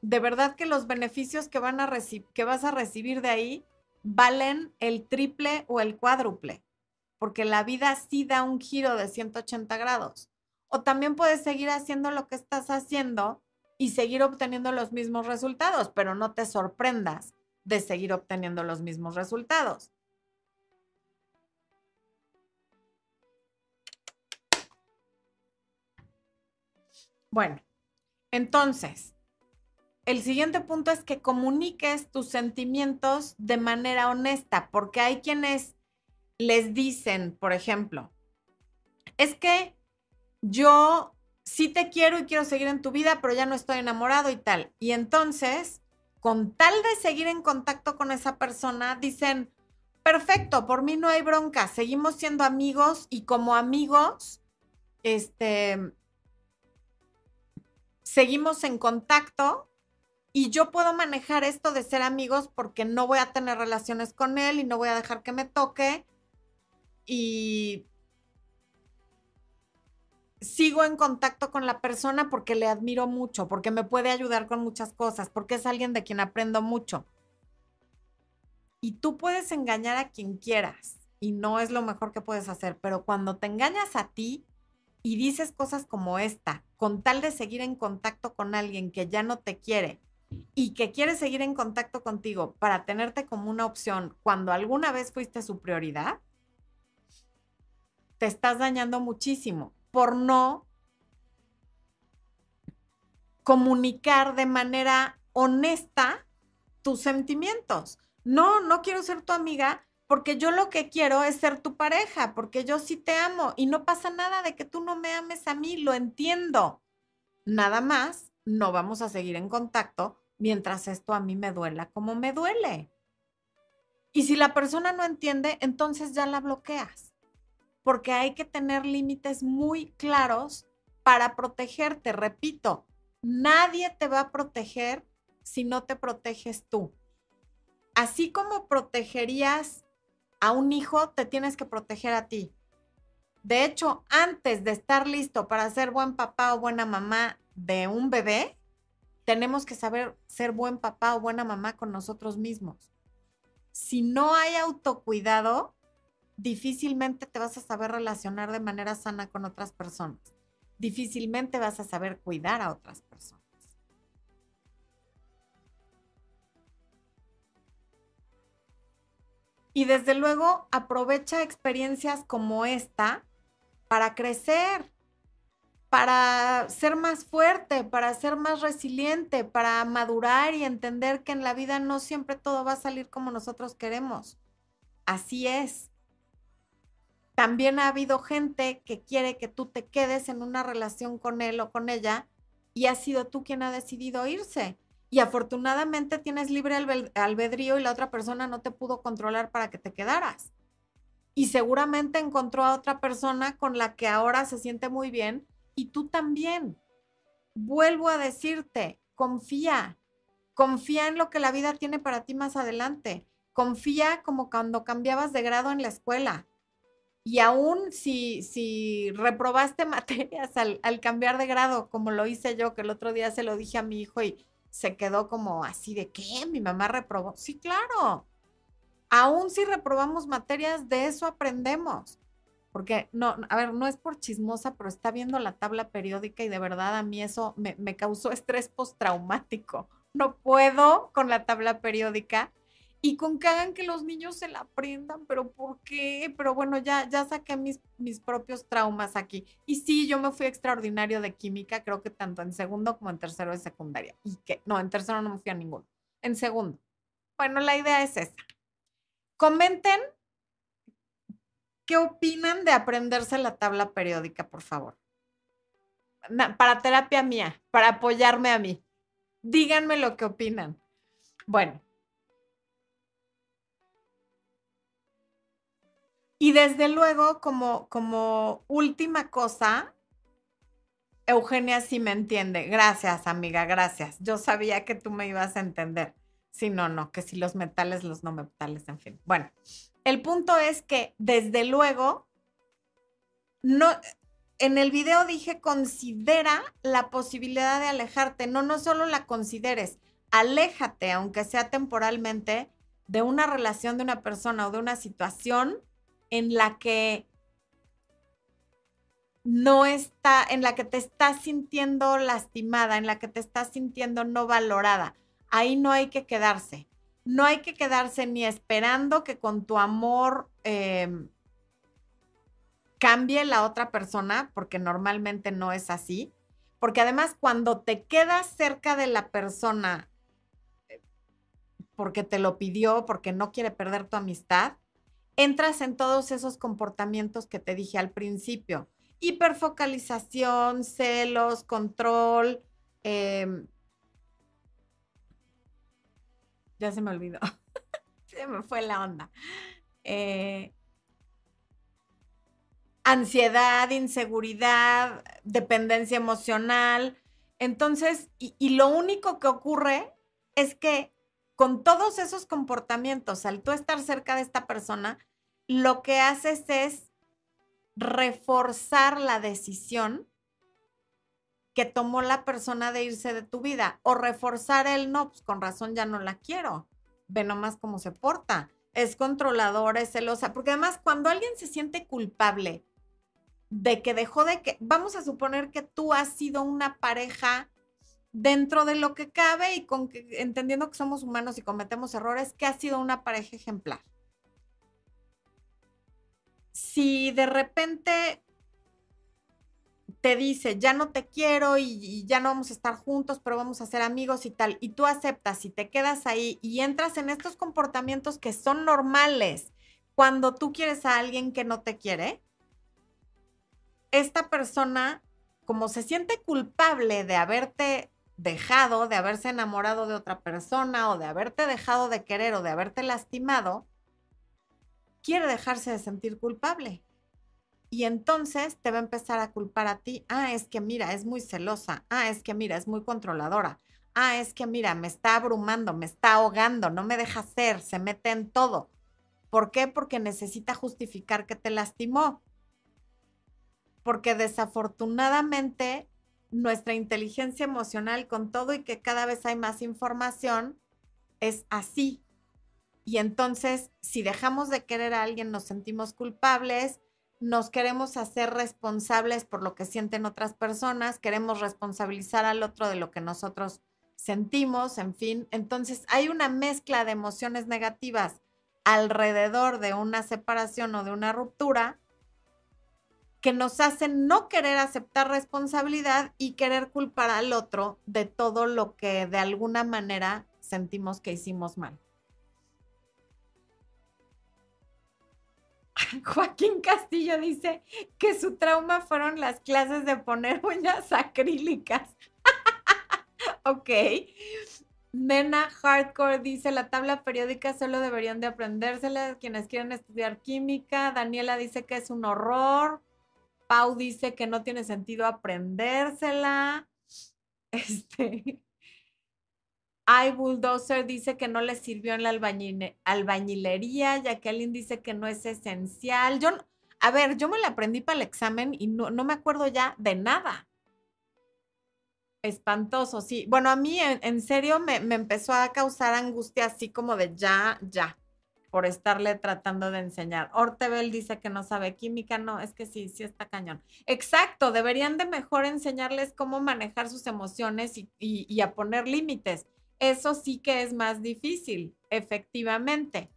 De verdad que los beneficios que, van a que vas a recibir de ahí valen el triple o el cuádruple, porque la vida sí da un giro de 180 grados. O también puedes seguir haciendo lo que estás haciendo y seguir obteniendo los mismos resultados, pero no te sorprendas de seguir obteniendo los mismos resultados. Bueno, entonces, el siguiente punto es que comuniques tus sentimientos de manera honesta, porque hay quienes les dicen, por ejemplo, es que yo sí te quiero y quiero seguir en tu vida, pero ya no estoy enamorado y tal. Y entonces con tal de seguir en contacto con esa persona, dicen, perfecto, por mí no hay bronca, seguimos siendo amigos y como amigos, este, seguimos en contacto y yo puedo manejar esto de ser amigos porque no voy a tener relaciones con él y no voy a dejar que me toque y sigo en contacto con la persona porque le admiro mucho, porque me puede ayudar con muchas cosas, porque es alguien de quien aprendo mucho. Y tú puedes engañar a quien quieras y no es lo mejor que puedes hacer, pero cuando te engañas a ti y dices cosas como esta, con tal de seguir en contacto con alguien que ya no te quiere y que quiere seguir en contacto contigo para tenerte como una opción cuando alguna vez fuiste su prioridad, te estás dañando muchísimo por no comunicar de manera honesta tus sentimientos. No, no quiero ser tu amiga porque yo lo que quiero es ser tu pareja, porque yo sí te amo y no pasa nada de que tú no me ames a mí, lo entiendo. Nada más, no vamos a seguir en contacto mientras esto a mí me duela como me duele. Y si la persona no entiende, entonces ya la bloqueas porque hay que tener límites muy claros para protegerte. Repito, nadie te va a proteger si no te proteges tú. Así como protegerías a un hijo, te tienes que proteger a ti. De hecho, antes de estar listo para ser buen papá o buena mamá de un bebé, tenemos que saber ser buen papá o buena mamá con nosotros mismos. Si no hay autocuidado, difícilmente te vas a saber relacionar de manera sana con otras personas. Difícilmente vas a saber cuidar a otras personas. Y desde luego aprovecha experiencias como esta para crecer, para ser más fuerte, para ser más resiliente, para madurar y entender que en la vida no siempre todo va a salir como nosotros queremos. Así es también ha habido gente que quiere que tú te quedes en una relación con él o con ella y has sido tú quien ha decidido irse. Y afortunadamente tienes libre albedrío y la otra persona no te pudo controlar para que te quedaras. Y seguramente encontró a otra persona con la que ahora se siente muy bien y tú también. Vuelvo a decirte, confía, confía en lo que la vida tiene para ti más adelante. Confía como cuando cambiabas de grado en la escuela y aún si, si reprobaste materias al, al, cambiar de grado, como lo hice yo, que el otro día se lo dije a mi hijo y se quedó como así de, ¿qué? Mi mamá reprobó. Sí, claro. Aún si reprobamos materias, de eso aprendemos. Porque, no, a ver, no es por chismosa, pero está viendo la tabla periódica y de verdad a mí eso me, me causó estrés postraumático. No puedo con la tabla periódica y con que hagan que los niños se la aprendan, pero ¿por qué? Pero bueno, ya, ya saqué mis, mis propios traumas aquí. Y sí, yo me fui extraordinario de química, creo que tanto en segundo como en tercero de secundaria. Y que, no, en tercero no me fui a ninguno. En segundo. Bueno, la idea es esa. Comenten qué opinan de aprenderse la tabla periódica, por favor. Para terapia mía, para apoyarme a mí. Díganme lo que opinan. Bueno, Y desde luego, como, como última cosa, Eugenia sí me entiende. Gracias, amiga, gracias. Yo sabía que tú me ibas a entender. Sí, no, no, que si los metales, los no metales, en fin. Bueno, el punto es que desde luego, no, en el video dije considera la posibilidad de alejarte. No, no solo la consideres, aléjate, aunque sea temporalmente, de una relación de una persona o de una situación en la que no está, en la que te estás sintiendo lastimada, en la que te estás sintiendo no valorada. Ahí no hay que quedarse. No hay que quedarse ni esperando que con tu amor em, cambie la otra persona, porque normalmente no es así. Porque además cuando te quedas cerca de la persona eh, porque te lo pidió, porque no quiere perder tu amistad, entras en todos esos comportamientos que te dije al principio. Hiperfocalización, celos, control. Em, ya se me olvidó. se me fue la onda. Eh, ansiedad, inseguridad, dependencia emocional. Entonces, y, lo único que ocurre es que con todos esos comportamientos, al tú estar cerca de esta persona, lo que haces es reforzar la decisión que tomó la persona de irse de tu vida o reforzar el no, pues con razón ya no la quiero. Ve nomás cómo se porta. Es controladora, es celosa, porque además cuando alguien se siente culpable de que dejó de que, vamos a suponer que tú has sido una pareja dentro de lo que cabe y con que, entendiendo que somos humanos y cometemos errores, que ha sido una pareja ejemplar. Si de repente te dice, ya no te quiero y, ya no vamos a estar juntos, pero vamos a ser amigos y tal, y tú aceptas y te quedas ahí y entras en estos comportamientos que son normales cuando tú quieres a alguien que no te quiere, esta persona, como se siente culpable de haberte dejado, de haberse enamorado de otra persona o de haberte dejado de querer o de haberte lastimado, quiere dejarse de sentir culpable. Y entonces te va a empezar a culpar a ti. Ah, es que mira, es muy celosa. Ah, es que mira, es muy controladora. Ah, es que mira, me está abrumando, me está ahogando, no me deja ser, se mete en todo. ¿Por qué? Porque necesita justificar que te lastimó. Porque desafortunadamente nuestra inteligencia emocional con todo y que cada vez hay más información, es así. Y entonces, si dejamos de querer a alguien, nos sentimos culpables, nos queremos hacer responsables por lo que sienten otras personas, queremos responsabilizar al otro de lo que nosotros sentimos, en fin. Entonces, hay una mezcla de emociones negativas alrededor de una separación o de una ruptura que nos hacen no querer aceptar responsabilidad y querer culpar al otro de todo lo que de alguna manera sentimos que hicimos mal. Joaquín Castillo dice que su trauma fueron las clases de poner uñas acrílicas. ok. Nena Hardcore dice, la tabla periódica solo deberían de aprendérsela quienes quieren estudiar química. Daniela dice que es un horror. Pau dice que no tiene sentido aprendérsela. Este. I Bulldozer dice que no le sirvió en la albañilería. Jacqueline dice que no es esencial. Yo, a ver, yo me la aprendí para el examen y no, me acuerdo ya de nada. Espantoso, sí. Bueno, a mí en, serio me empezó a causar angustia así como de ya, ya por estarle tratando de enseñar. Ortebel dice que no sabe química, no, es que sí, sí está cañón. Exacto, deberían de mejor enseñarles cómo manejar sus emociones y, a poner límites. Eso sí que es más difícil, efectivamente.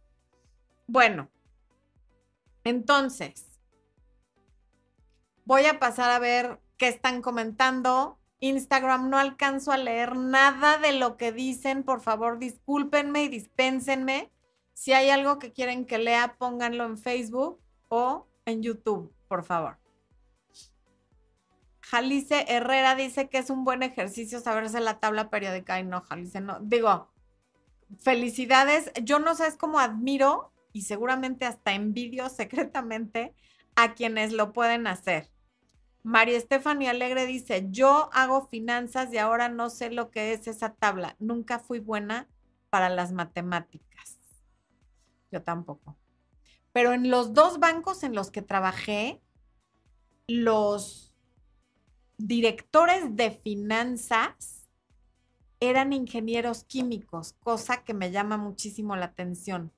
Bueno, entonces, voy a pasar a ver qué están comentando. Instagram, no alcanzo a leer nada de lo que dicen. Por favor, discúlpenme y dispénsenme si hay algo que quieren que lea, pónganlo en Facebook o en YouTube, por favor. Jalice Herrera dice que es un buen ejercicio saberse la tabla periódica. Y no, Jalice, no. Digo, felicidades. Yo no sé, es admiro y seguramente hasta envidio secretamente a quienes lo pueden hacer. María Estefania Alegre dice, yo hago finanzas y ahora no sé lo que es esa tabla. Nunca fui buena para las matemáticas. Yo tampoco. Pero en los dos bancos en los que trabajé, los directores de finanzas eran ingenieros químicos, cosa que me llama muchísimo la atención.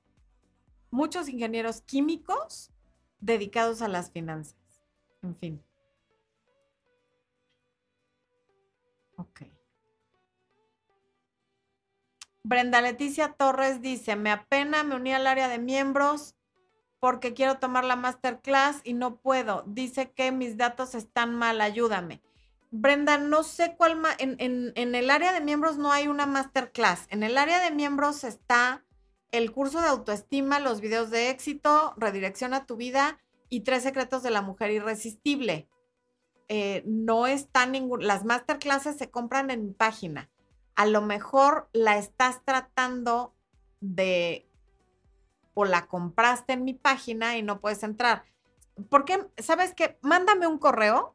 Muchos ingenieros químicos dedicados a las finanzas. En fin. Ok. Brenda Leticia Torres dice, me apena, me uní al área de miembros porque quiero tomar la masterclass y no puedo. Dice que mis datos están mal, ayúdame. Brenda, no sé cuál, en, el área de miembros no hay una masterclass. En el área de miembros está el curso de autoestima, los videos de éxito, redirección a tu vida y tres secretos de la mujer irresistible. Eh, no está ningún, las masterclasses se compran en mi página a lo mejor la estás tratando de o la compraste en mi página y no puedes entrar. ¿Por qué? ¿Sabes qué? Mándame un correo.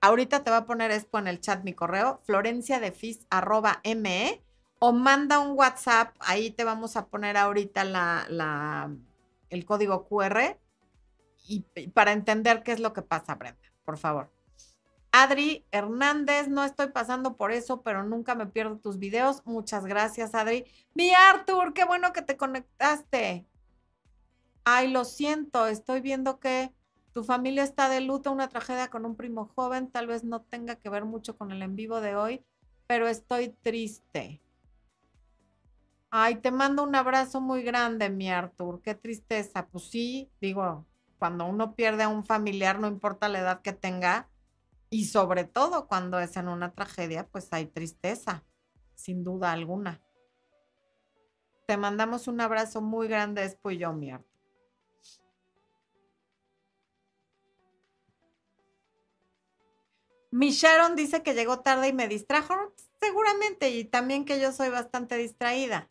Ahorita te voy a poner esto en el chat mi correo, florenciadefis.me o manda un WhatsApp. Ahí te vamos a poner ahorita la, el código QR y para entender qué es lo que pasa, Brenda, por favor. Adri Hernández, no estoy pasando por eso, pero nunca me pierdo tus videos. Muchas gracias, Adri. Mi Arthur, qué bueno que te conectaste. Ay, lo siento, estoy viendo que tu familia está de luto, una tragedia con un primo joven, tal vez no tenga que ver mucho con el en vivo de hoy, pero estoy triste. Ay, te mando un abrazo muy grande, mi Arthur. Qué tristeza. Pues sí, digo, cuando uno pierde a un familiar, no importa la edad que tenga, y sobre todo cuando es en una tragedia, pues hay tristeza, sin duda alguna. Te mandamos un abrazo muy grande, yo, mi Arthur. Mi Sharon dice que llegó tarde y me distrajo. Seguramente, y también que yo soy bastante distraída.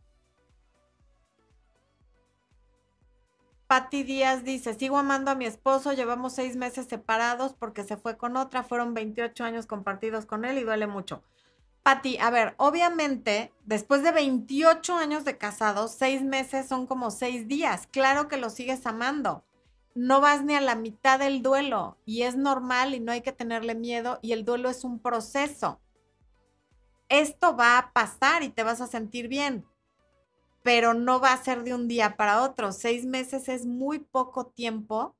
Patti Díaz dice, sigo amando a mi esposo, llevamos seis meses separados porque se fue con otra, fueron 28 años compartidos con él y duele mucho. Patti, a ver, obviamente, después de 28 años de casados, seis meses son como seis días. Claro que lo sigues amando no vas ni a la mitad del duelo y es normal y no hay que tenerle miedo y el duelo es un proceso. Esto va a pasar y te vas a sentir bien, pero no va a ser de un día para otro. Seis meses es muy poco tiempo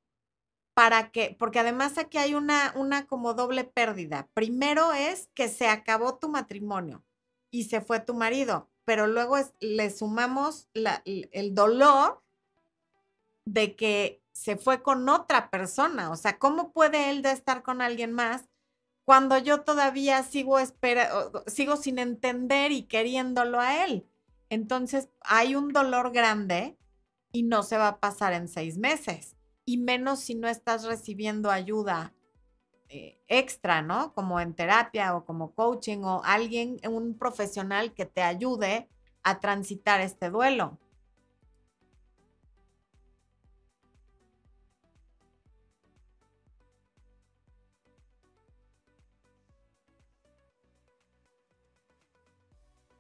para que, porque además aquí hay una, una como doble pérdida. Primero es que se acabó tu matrimonio y se fue tu marido, pero luego le sumamos el dolor de que se fue con otra persona. O sea, ¿cómo puede él de estar con alguien más cuando yo todavía sigo, espera, sigo sin entender y queriéndolo a él? Entonces, hay un dolor grande y no se va a pasar en seis meses. Y menos si no estás recibiendo ayuda eh, extra, ¿no? Como en terapia o como coaching o alguien, un profesional que te ayude a transitar este duelo.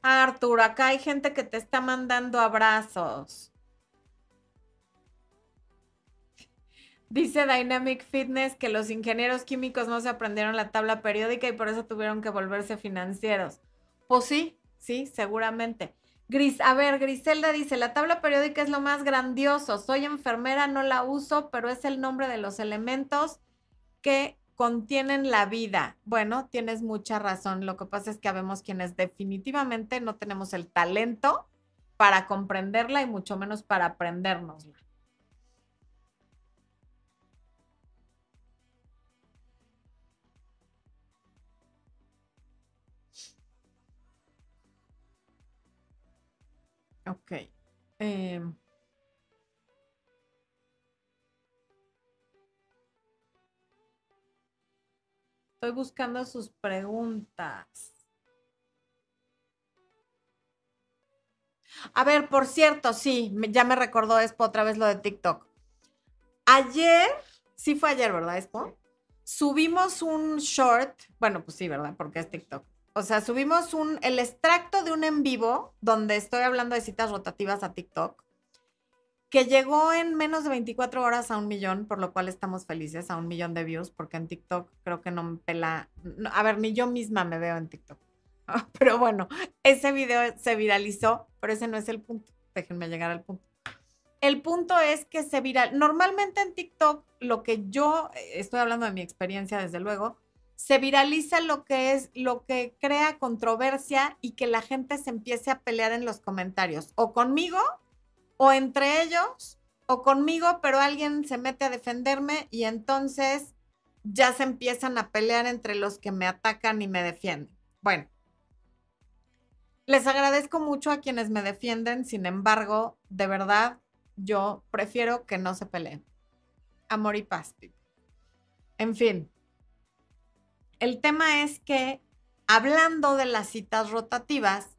Arthur, acá hay gente que te está mandando abrazos. Dice Dynamic Fitness que los ingenieros químicos no se aprendieron la tabla periódica y por eso tuvieron que volverse financieros. Pues sí, sí, seguramente. Gris, a ver, Griselda dice, la tabla periódica es lo más grandioso. Soy enfermera, no la uso, pero es el nombre de los elementos que contienen la vida. Bueno, tienes mucha razón. Lo que pasa es que habemos quienes definitivamente no tenemos el talento para comprenderla y mucho menos para aprendérnosla. Ok. Eh, Estoy buscando sus preguntas. A ver, por cierto, sí, ya me recordó Expo otra vez lo de TikTok. Ayer, sí fue ayer, ¿verdad, Expo? Subimos un short, bueno, pues sí, ¿verdad? Porque es TikTok. O sea, subimos un, el extracto de un en vivo donde estoy hablando de citas rotativas a TikTok que llegó en menos de 24 horas a un millón, por lo cual estamos felices, a un millón de views, porque en TikTok creo que no me pela, a ver, ni yo misma me veo en TikTok. Pero bueno, ese video se viralizó, pero ese no es el punto. Déjenme llegar al punto. El punto es que se viral. Normalmente en TikTok, lo que yo estoy hablando de mi experiencia, desde luego, se viraliza lo que es lo que crea controversia y que la gente se empiece a pelear en los comentarios, o conmigo o entre ellos o conmigo, pero alguien se mete a defenderme y entonces ya se empiezan a pelear entre los que me atacan y me defienden. Bueno, les agradezco mucho a quienes me defienden, sin embargo, de verdad, yo prefiero que no se peleen. Amor y paz. En fin, el tema es que hablando de las citas rotativas,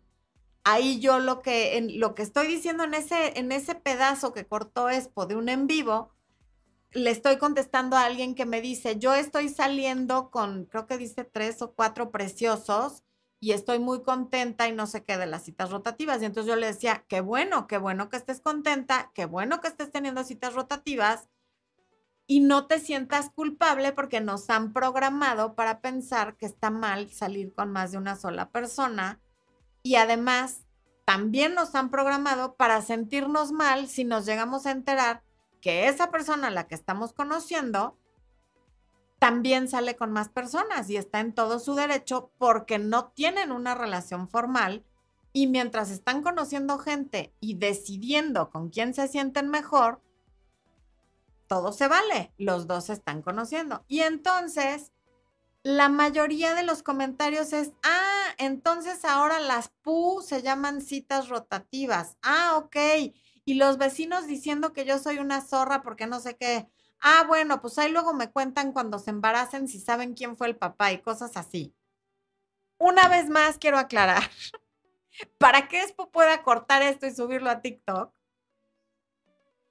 ahí yo lo que, en, lo que estoy diciendo en ese, en ese pedazo que cortó Expo de un en vivo, le estoy contestando a alguien que me dice, yo estoy saliendo con, creo que dice tres o cuatro preciosos y estoy muy contenta y no sé qué de las citas rotativas. Y entonces yo le decía, qué bueno, qué bueno que estés contenta, qué bueno que estés teniendo citas rotativas. y no te sientas culpable porque nos han programado para pensar que está mal salir con más de una sola persona y además también nos han programado para sentirnos mal si nos llegamos a enterar que esa persona a la que estamos conociendo también sale con más personas y está en todo su derecho porque no tienen una relación formal y mientras están conociendo gente y decidiendo con quién se sienten mejor, todo se vale, los dos se están conociendo. Y entonces, la mayoría de los comentarios es, ah, entonces ahora las PU se llaman citas rotativas. Ah, ok. Y los vecinos diciendo que yo soy una zorra porque no sé qué. Ah, bueno, pues ahí luego me cuentan cuando se embaracen si saben quién fue el papá y cosas así. Una vez más quiero aclarar, para que Expo pueda cortar esto y subirlo a TikTok,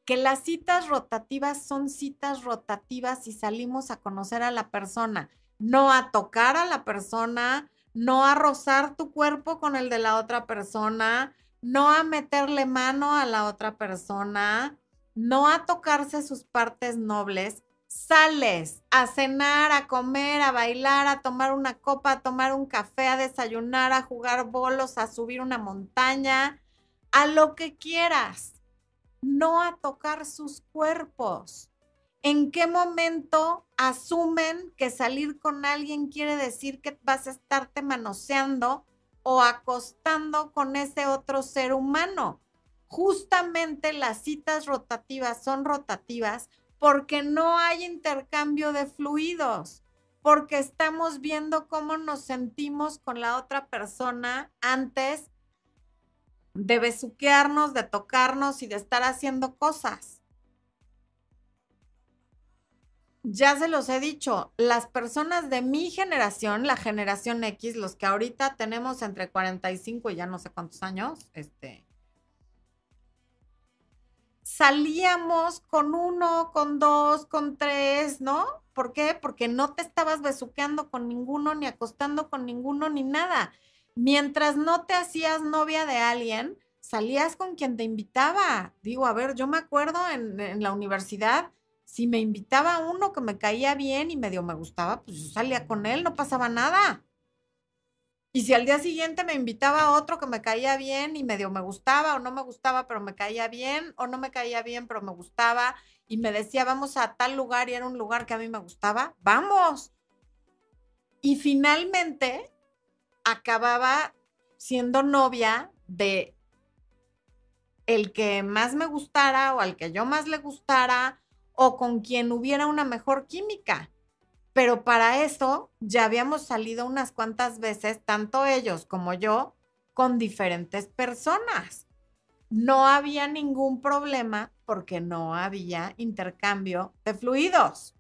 que las citas rotativas son citas rotativas si salimos a conocer a la persona, no a tocar a la persona, no a rozar tu cuerpo con el de la otra persona, no a meterle mano a la otra persona, no a tocarse sus partes nobles, sales a cenar, a comer, a bailar, a tomar una copa, a tomar un café, a desayunar, a jugar bolos, a subir una montaña, a lo que quieras, no a tocar sus cuerpos. ¿En qué momento asumen que salir con alguien quiere decir que vas a estarte manoseando o acostando con ese otro ser humano? Justamente las citas rotativas son rotativas porque no hay intercambio de fluidos, porque estamos viendo cómo nos sentimos con la otra persona antes de besuquearnos, de tocarnos y de estar haciendo cosas ya se los he dicho, las personas de mi generación, la generación X, los que ahorita tenemos entre 45 y ya no sé cuántos años, este, salíamos con uno, con dos, con tres, ¿no? ¿Por qué? Porque no te estabas besuqueando con ninguno, ni acostando con ninguno, ni nada. Mientras no te hacías novia de alguien, salías con quien te invitaba. Digo, a ver, yo me acuerdo en, en la universidad, si me invitaba uno que me caía bien y medio me gustaba, pues yo salía con él, no pasaba nada. Y si al día siguiente me invitaba otro que me caía bien y medio me gustaba o no me gustaba, pero me caía bien, o no me caía bien, pero me gustaba, y me decía, vamos a tal lugar y era un lugar que a mí me gustaba, vamos. Y finalmente acababa siendo novia de el que más me gustara o al que yo más le gustara o con quien hubiera una mejor química. Pero para eso ya habíamos salido unas cuantas veces, tanto ellos como yo, con diferentes personas. No había ningún problema porque no había intercambio de fluidos.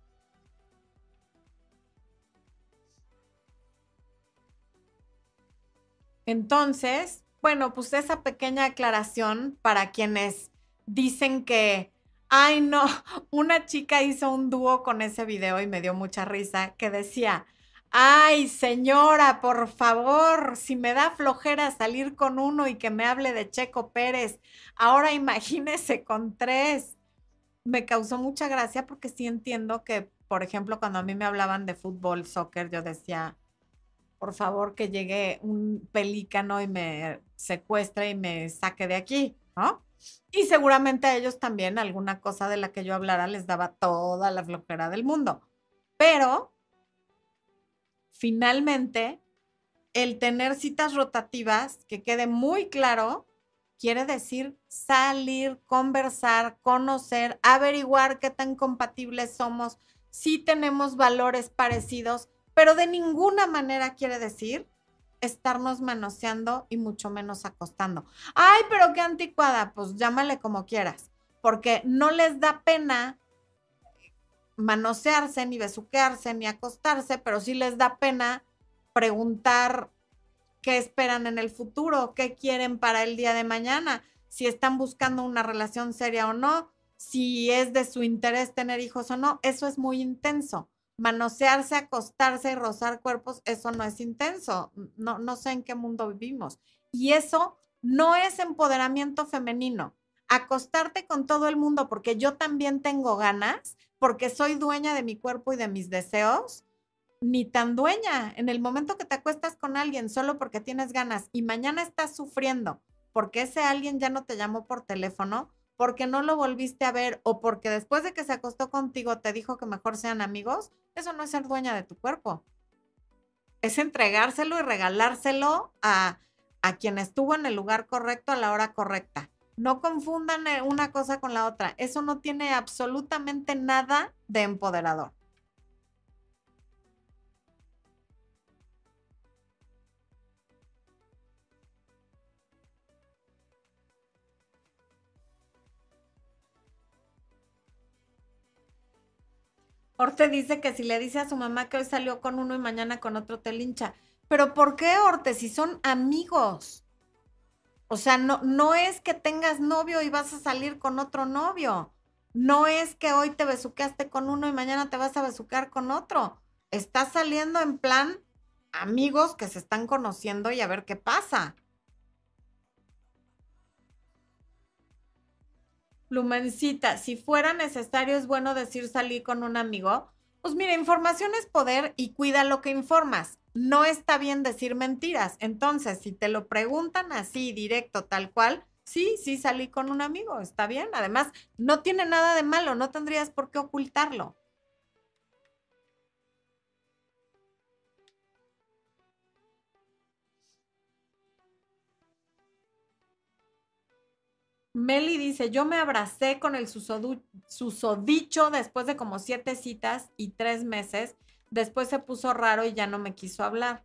Entonces, bueno, pues esa pequeña aclaración para quienes dicen que Ay, no, una chica hizo un dúo con ese video y me dio mucha risa que decía, ay, señora, por favor, si me da flojera salir con uno y que me hable de Checo Pérez, ahora imagínese con tres. Me causó mucha gracia porque sí entiendo que, por ejemplo, cuando a mí me hablaban de fútbol, soccer, yo decía, por favor, que llegue un pelícano y me secuestre y me saque de aquí, ¿no? Y seguramente a ellos también alguna cosa de la que yo hablara les daba toda la flojera del mundo. Pero finalmente, el tener citas rotativas, que quede muy claro, quiere decir salir, conversar, conocer, averiguar qué tan compatibles somos, si tenemos valores parecidos, pero de ninguna manera quiere decir estarnos manoseando y mucho menos acostando. Ay, pero qué anticuada, pues llámale como quieras, porque no les da pena manosearse, ni besuquearse, ni acostarse, pero sí les da pena preguntar qué esperan en el futuro, qué quieren para el día de mañana, si están buscando una relación seria o no, si es de su interés tener hijos o no, eso es muy intenso manosearse, acostarse y rozar cuerpos, eso no es intenso. No, no sé en qué mundo vivimos. Y eso no es empoderamiento femenino. Acostarte con todo el mundo porque yo también tengo ganas, porque soy dueña de mi cuerpo y de mis deseos, ni tan dueña. En el momento que te acuestas con alguien solo porque tienes ganas y mañana estás sufriendo porque ese alguien ya no te llamó por teléfono, porque no lo volviste a ver o porque después de que se acostó contigo te dijo que mejor sean amigos, eso no es ser dueña de tu cuerpo. Es entregárselo y regalárselo a, a quien estuvo en el lugar correcto a la hora correcta. No confundan eh, una cosa con la otra. Eso no tiene absolutamente nada de empoderador. Orte dice que si le dice a su mamá que hoy salió con uno y mañana con otro te lincha. Pero ¿por qué, Orte? Si son amigos. O sea, no, no es que tengas novio y vas a salir con otro novio. No es que hoy te besuqueaste con uno y mañana te vas a besuquear con otro. Estás saliendo en plan amigos que se están conociendo y a ver qué pasa. Lumencita, si fuera necesario, es bueno decir salir con un amigo. Pues mira, información es poder y cuida lo que informas. No está bien decir mentiras. Entonces, si te lo preguntan así, directo, tal cual, sí, sí salí con un amigo, está bien. Además, no tiene nada de malo, no tendrías por qué ocultarlo. Meli dice, yo me abracé con el susodicho después de como siete citas y tres meses. Después se puso raro y ya no me quiso hablar.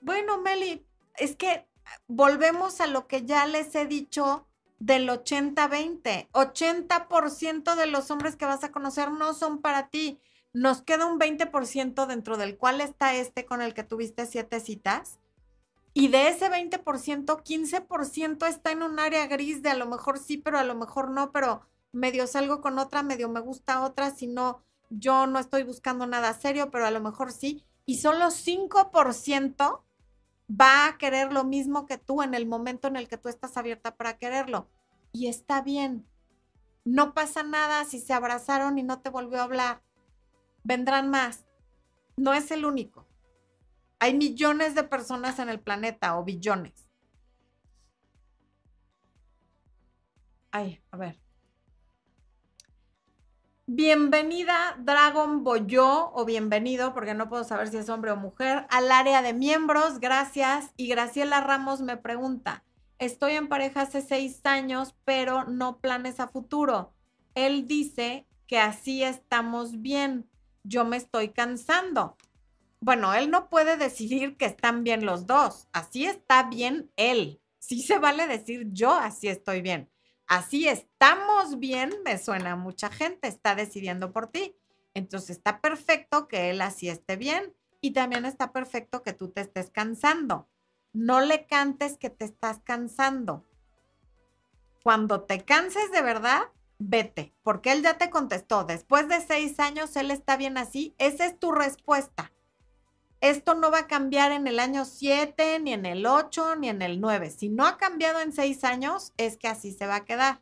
Bueno, Meli, es que volvemos a lo que ya les he dicho del 80-20. 80%, de los hombres que vas a conocer no son para ti. Nos queda un 20% dentro del cual está este con el que tuviste siete citas y de ese 20%, 15% está en un área gris de a lo mejor sí, pero a lo mejor no, pero medio salgo con otra, medio me gusta otra, si no, yo no estoy buscando nada serio, pero a lo mejor sí. Y solo 5% va a querer lo mismo que tú en el momento en el que tú estás abierta para quererlo. Y está bien. No pasa nada si se abrazaron y no te volvió a hablar. Vendrán más. No es el único. Hay millones de personas en el planeta o billones. Ay, a ver. Bienvenida Dragon Boyo o bienvenido, porque no puedo saber si es hombre o mujer, al área de miembros. Gracias. Y Graciela Ramos me pregunta, estoy en pareja hace seis años, pero no planes a futuro. Él dice que así estamos bien. Yo me estoy cansando bueno, él no puede decidir que están bien los dos. Así está bien él. Sí se vale decir yo así estoy bien. Así estamos bien, me suena mucha gente, está decidiendo por ti. Entonces está perfecto que él así esté bien y también está perfecto que tú te estés cansando. No le cantes que te estás cansando. Cuando te canses de verdad, vete, porque él ya te contestó. Después de seis años, él está bien así. Esa es tu respuesta esto no va a cambiar en el año 7, ni en el 8, ni en el 9. Si no ha cambiado en 6 años, es que así se va a quedar.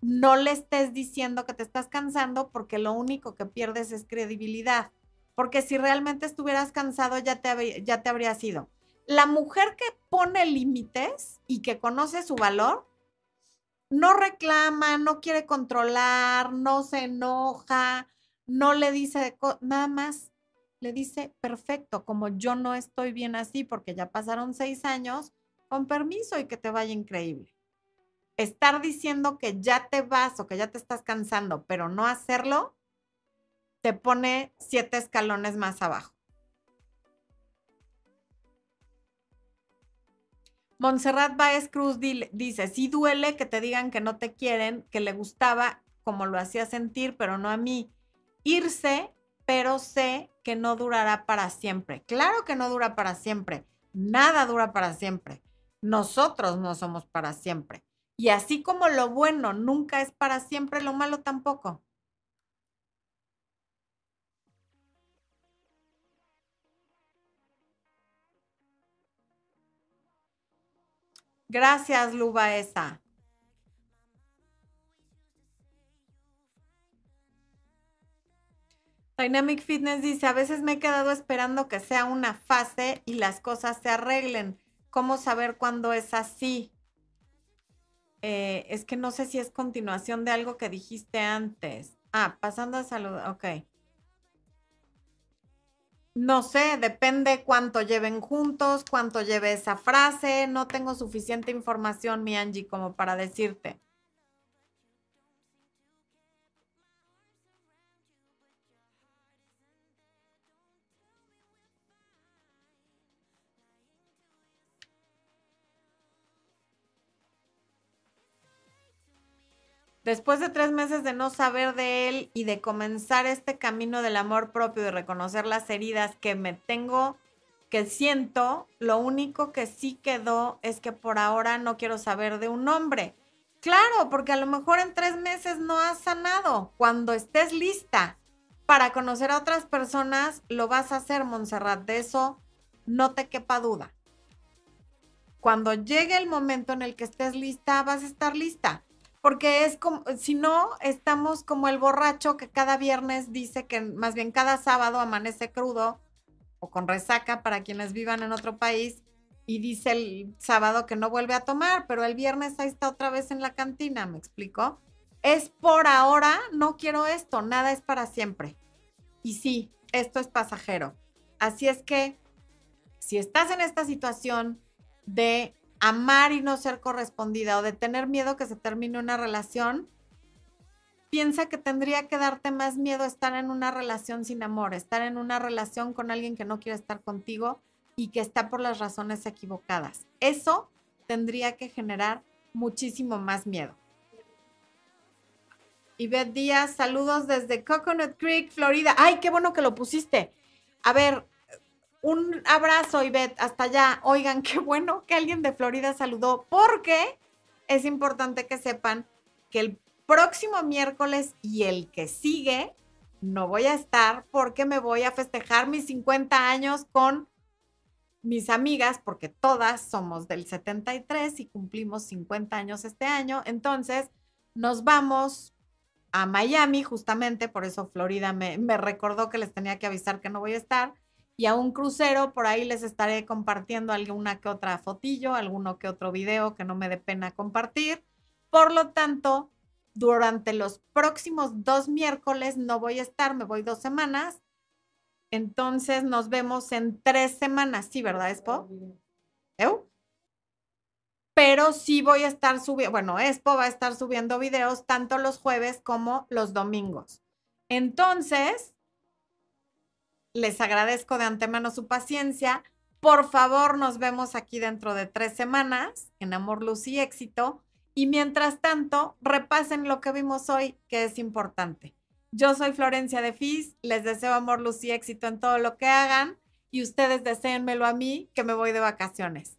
No le estés diciendo que te estás cansando porque lo único que pierdes es credibilidad. Porque si realmente estuvieras cansado, ya te, ya te habrías ido. La mujer que pone límites y que conoce su valor, no reclama, no quiere controlar, no se enoja, no le dice nada más le dice, perfecto, como yo no estoy bien así porque ya pasaron seis años, con permiso y que te vaya increíble. Estar diciendo que ya te vas o que ya te estás cansando, pero no hacerlo, te pone siete escalones más abajo. Montserrat Baez Cruz dice, sí duele que te digan que no te quieren, que le gustaba como lo hacía sentir, pero no a mí. Irse pero sé que no durará para siempre. Claro que no dura para siempre. Nada dura para siempre. Nosotros no somos para siempre. Y así como lo bueno nunca es para siempre, lo malo tampoco. Gracias, Luba esa. Dynamic Fitness dice, a veces me he quedado esperando que sea una fase y las cosas se arreglen. ¿Cómo saber cuándo es así? Eh, es que no sé si es continuación de algo que dijiste antes. Ah, pasando a salud, ok. No sé, depende cuánto lleven juntos, cuánto lleve esa frase. No tengo suficiente información, mi Angie, como para decirte. Después de tres meses de no saber de él y de comenzar este camino del amor propio, de reconocer las heridas que me tengo, que siento, lo único que sí quedó es que por ahora no quiero saber de un hombre. Claro, porque a lo mejor en tres meses no has sanado. Cuando estés lista para conocer a otras personas, lo vas a hacer, Montserrat. De eso no te quepa duda. Cuando llegue el momento en el que estés lista, vas a estar lista porque es como, si no, estamos como el borracho que cada viernes dice que, más bien cada sábado amanece crudo o con resaca para quienes vivan en otro país y dice el sábado que no vuelve a tomar, pero el viernes ahí está otra vez en la cantina, ¿me explico? Es por ahora, no quiero esto, nada es para siempre. Y sí, esto es pasajero. Así es que, si estás en esta situación de amar y no ser correspondida o de tener miedo que se termine una relación, piensa que tendría que darte más miedo estar en una relación sin amor, estar en una relación con alguien que no quiere estar contigo y que está por las razones equivocadas. Eso tendría que generar muchísimo más miedo. Ivette Díaz, saludos desde Coconut Creek, Florida. Ay, qué bueno que lo pusiste. A ver, un abrazo, Ivette, hasta allá. Oigan, qué bueno que alguien de Florida saludó, porque es importante que sepan que el próximo miércoles y el que sigue no voy a estar porque me voy a festejar mis 50 años con mis amigas, porque todas somos del 73 y cumplimos 50 años este año. Entonces, nos vamos a Miami, justamente, por eso Florida me, me recordó que les tenía que avisar que no voy a estar y a un crucero. Por ahí les estaré compartiendo alguna que otra fotillo, alguno que otro video que no me dé pena compartir. Por lo tanto, durante los próximos dos miércoles no voy a estar, me voy dos semanas. Entonces nos vemos en tres semanas, ¿sí, verdad, Expo? Pero sí voy a estar subiendo, bueno, Expo va a estar subiendo videos tanto los jueves como los domingos. Entonces, les agradezco de antemano su paciencia. Por favor, nos vemos aquí dentro de tres semanas en Amor, Luz y Éxito. Y mientras tanto, repasen lo que vimos hoy, que es importante. Yo soy Florencia de Fis, les deseo amor, luz y éxito en todo lo que hagan y ustedes deseenmelo a mí, que me voy de vacaciones.